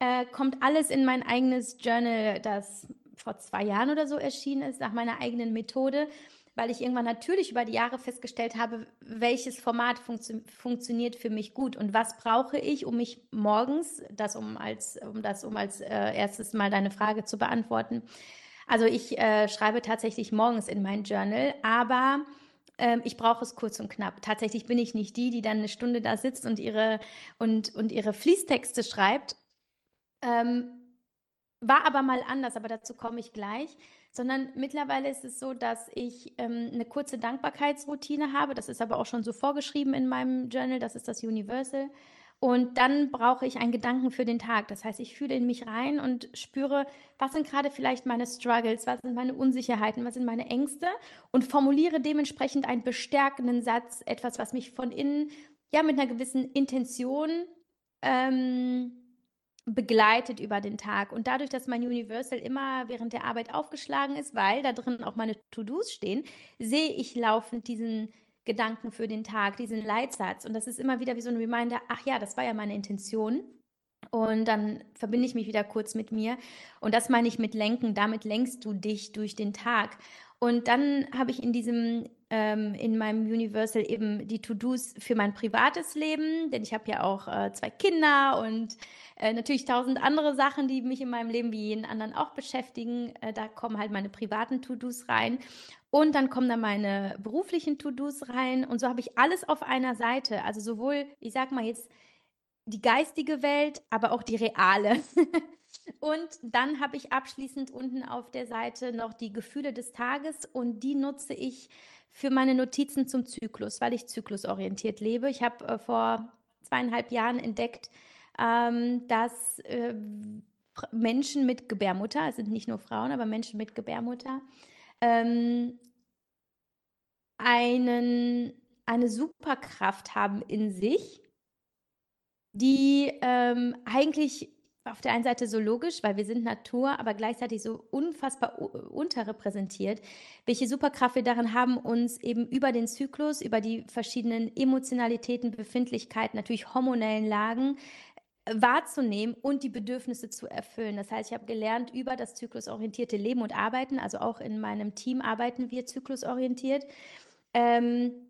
äh, kommt alles in mein eigenes Journal, das vor zwei Jahren oder so erschienen ist, nach meiner eigenen Methode weil ich irgendwann natürlich über die Jahre festgestellt habe, welches Format funktio funktioniert für mich gut und was brauche ich, um mich morgens, das um als, um das um als äh, erstes mal deine Frage zu beantworten. Also ich äh, schreibe tatsächlich morgens in mein Journal, aber ähm, ich brauche es kurz und knapp. Tatsächlich bin ich nicht die, die dann eine Stunde da sitzt und ihre und und ihre Fließtexte schreibt. Ähm, war aber mal anders, aber dazu komme ich gleich sondern mittlerweile ist es so, dass ich ähm, eine kurze Dankbarkeitsroutine habe. Das ist aber auch schon so vorgeschrieben in meinem Journal. Das ist das Universal. Und dann brauche ich einen Gedanken für den Tag. Das heißt, ich fühle in mich rein und spüre, was sind gerade vielleicht meine Struggles, was sind meine Unsicherheiten, was sind meine Ängste und formuliere dementsprechend einen bestärkenden Satz, etwas, was mich von innen, ja, mit einer gewissen Intention ähm, begleitet über den Tag. Und dadurch, dass mein Universal immer während der Arbeit aufgeschlagen ist, weil da drin auch meine To-Dos stehen, sehe ich laufend diesen Gedanken für den Tag, diesen Leitsatz. Und das ist immer wieder wie so ein Reminder, ach ja, das war ja meine Intention. Und dann verbinde ich mich wieder kurz mit mir. Und das meine ich mit Lenken. Damit lenkst du dich durch den Tag. Und dann habe ich in diesem, ähm, in meinem Universal eben die To-Dos für mein privates Leben, denn ich habe ja auch äh, zwei Kinder und äh, natürlich tausend andere Sachen, die mich in meinem Leben wie jeden anderen auch beschäftigen. Äh, da kommen halt meine privaten To-Dos rein. Und dann kommen da meine beruflichen To-Dos rein. Und so habe ich alles auf einer Seite. Also sowohl, ich sag mal jetzt, die geistige Welt, aber auch die reale. [laughs] Und dann habe ich abschließend unten auf der Seite noch die Gefühle des Tages und die nutze ich für meine Notizen zum Zyklus, weil ich zyklusorientiert lebe. Ich habe äh, vor zweieinhalb Jahren entdeckt, ähm, dass äh, Menschen mit Gebärmutter, es sind nicht nur Frauen, aber Menschen mit Gebärmutter, ähm, einen, eine Superkraft haben in sich, die ähm, eigentlich auf der einen Seite so logisch, weil wir sind Natur, aber gleichzeitig so unfassbar unterrepräsentiert, welche Superkraft wir darin haben, uns eben über den Zyklus, über die verschiedenen Emotionalitäten, Befindlichkeiten, natürlich hormonellen Lagen äh, wahrzunehmen und die Bedürfnisse zu erfüllen. Das heißt, ich habe gelernt über das zyklusorientierte Leben und Arbeiten, also auch in meinem Team arbeiten wir zyklusorientiert, ähm,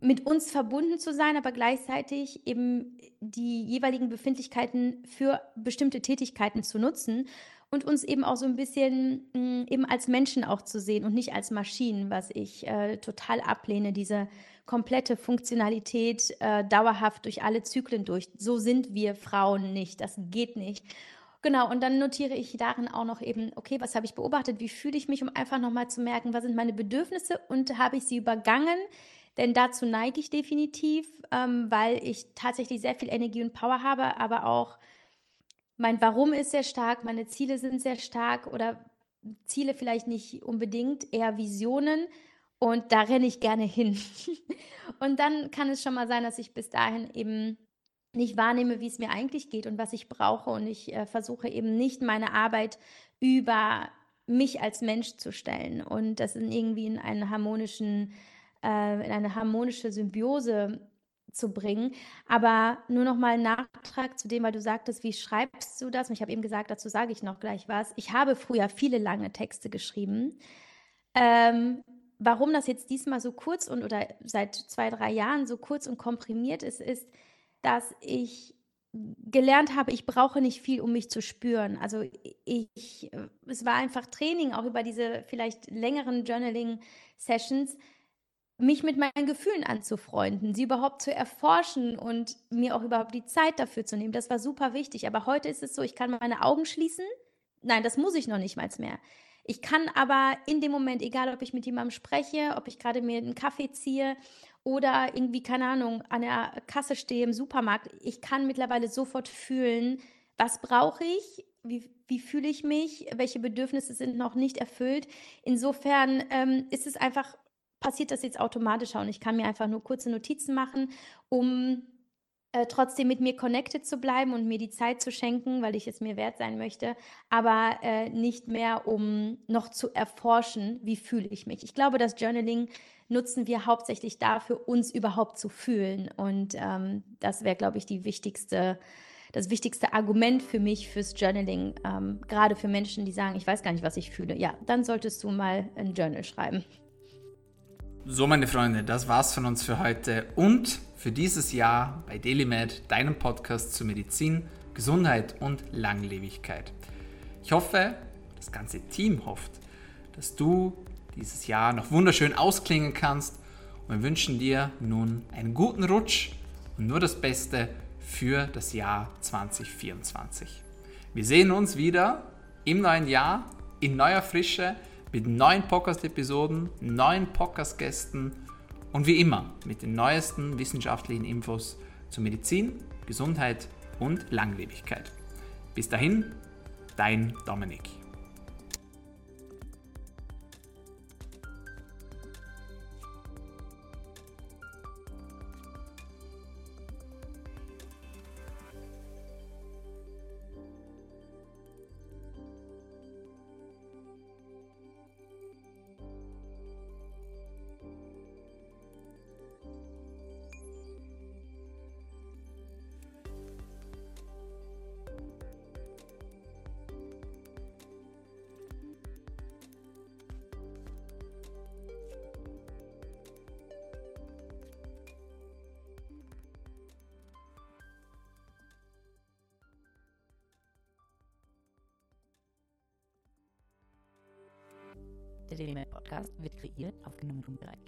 mit uns verbunden zu sein, aber gleichzeitig eben die jeweiligen Befindlichkeiten für bestimmte Tätigkeiten zu nutzen und uns eben auch so ein bisschen mh, mm, eben als Menschen auch zu sehen und nicht als Maschinen, was ich äh, total ablehne, diese komplette Funktionalität äh, dauerhaft durch alle Zyklen durch. So sind wir Frauen nicht, das geht nicht. Genau, und dann notiere ich darin auch noch eben, okay, was habe ich beobachtet, wie fühle ich mich, um einfach nochmal zu merken, was sind meine Bedürfnisse und habe ich sie übergangen, denn dazu neige ich definitiv, ähm, weil ich tatsächlich sehr viel Energie und Power habe, aber auch mein Warum ist sehr stark, meine Ziele sind sehr stark oder Ziele vielleicht nicht unbedingt, eher Visionen. Und da renne ich gerne hin. [laughs] und dann kann es schon mal sein, dass ich bis dahin eben nicht wahrnehme, wie es mir eigentlich geht und was ich brauche. Und ich äh, versuche eben nicht meine Arbeit über mich als Mensch zu stellen und das in irgendwie in einen harmonischen äh, in eine harmonische Symbiose zu bringen. Aber nur noch mal ein Nachtrag zu dem, weil du sagtest, wie schreibst du das? Und ich habe eben gesagt, dazu sage ich noch gleich was. Ich habe früher viele lange Texte geschrieben. Ähm, warum das jetzt diesmal so kurz und oder seit zwei, drei Jahren so kurz und komprimiert ist, ist, dass ich gelernt habe, ich brauche nicht viel, um mich zu spüren. Also ich, es war einfach Training, auch über diese vielleicht längeren Journaling-Sessions, mich mit meinen Gefühlen anzufreunden, sie überhaupt zu erforschen und mir auch überhaupt die Zeit dafür zu nehmen. Das war super wichtig. Aber heute ist es so, ich kann meine Augen schließen. Nein, das muss ich noch nicht mal mehr. Ich kann aber in dem Moment, egal ob ich mit jemandem spreche, ob ich gerade mir einen Kaffee ziehe oder irgendwie, keine Ahnung, an der Kasse stehe im Supermarkt, ich kann mittlerweile sofort fühlen, was brauche ich, wie, wie fühle ich mich, welche Bedürfnisse sind noch nicht erfüllt. Insofern ähm, ist es einfach passiert das jetzt automatischer und ich kann mir einfach nur kurze Notizen machen, um äh, trotzdem mit mir connected zu bleiben und mir die Zeit zu schenken, weil ich es mir wert sein möchte, aber äh, nicht mehr, um noch zu erforschen, wie fühle ich mich. Ich glaube, das Journaling nutzen wir hauptsächlich dafür, uns überhaupt zu fühlen. Und ähm, das wäre, glaube ich, die wichtigste, das wichtigste Argument für mich fürs Journaling, ähm, gerade für Menschen, die sagen, ich weiß gar nicht, was ich fühle. Ja, dann solltest du mal ein Journal schreiben. So, meine Freunde, das war's von uns für heute und für dieses Jahr bei DailyMed, deinem Podcast zu Medizin, Gesundheit und Langlebigkeit. Ich hoffe, das ganze Team hofft, dass du dieses Jahr noch wunderschön ausklingen kannst und wir wünschen dir nun einen guten Rutsch und nur das Beste für das Jahr 2024. Wir sehen uns wieder im neuen Jahr in neuer Frische mit neuen Podcast-Episoden, neuen Podcast-Gästen und wie immer mit den neuesten wissenschaftlichen Infos zu Medizin, Gesundheit und Langlebigkeit. Bis dahin, dein Dominik.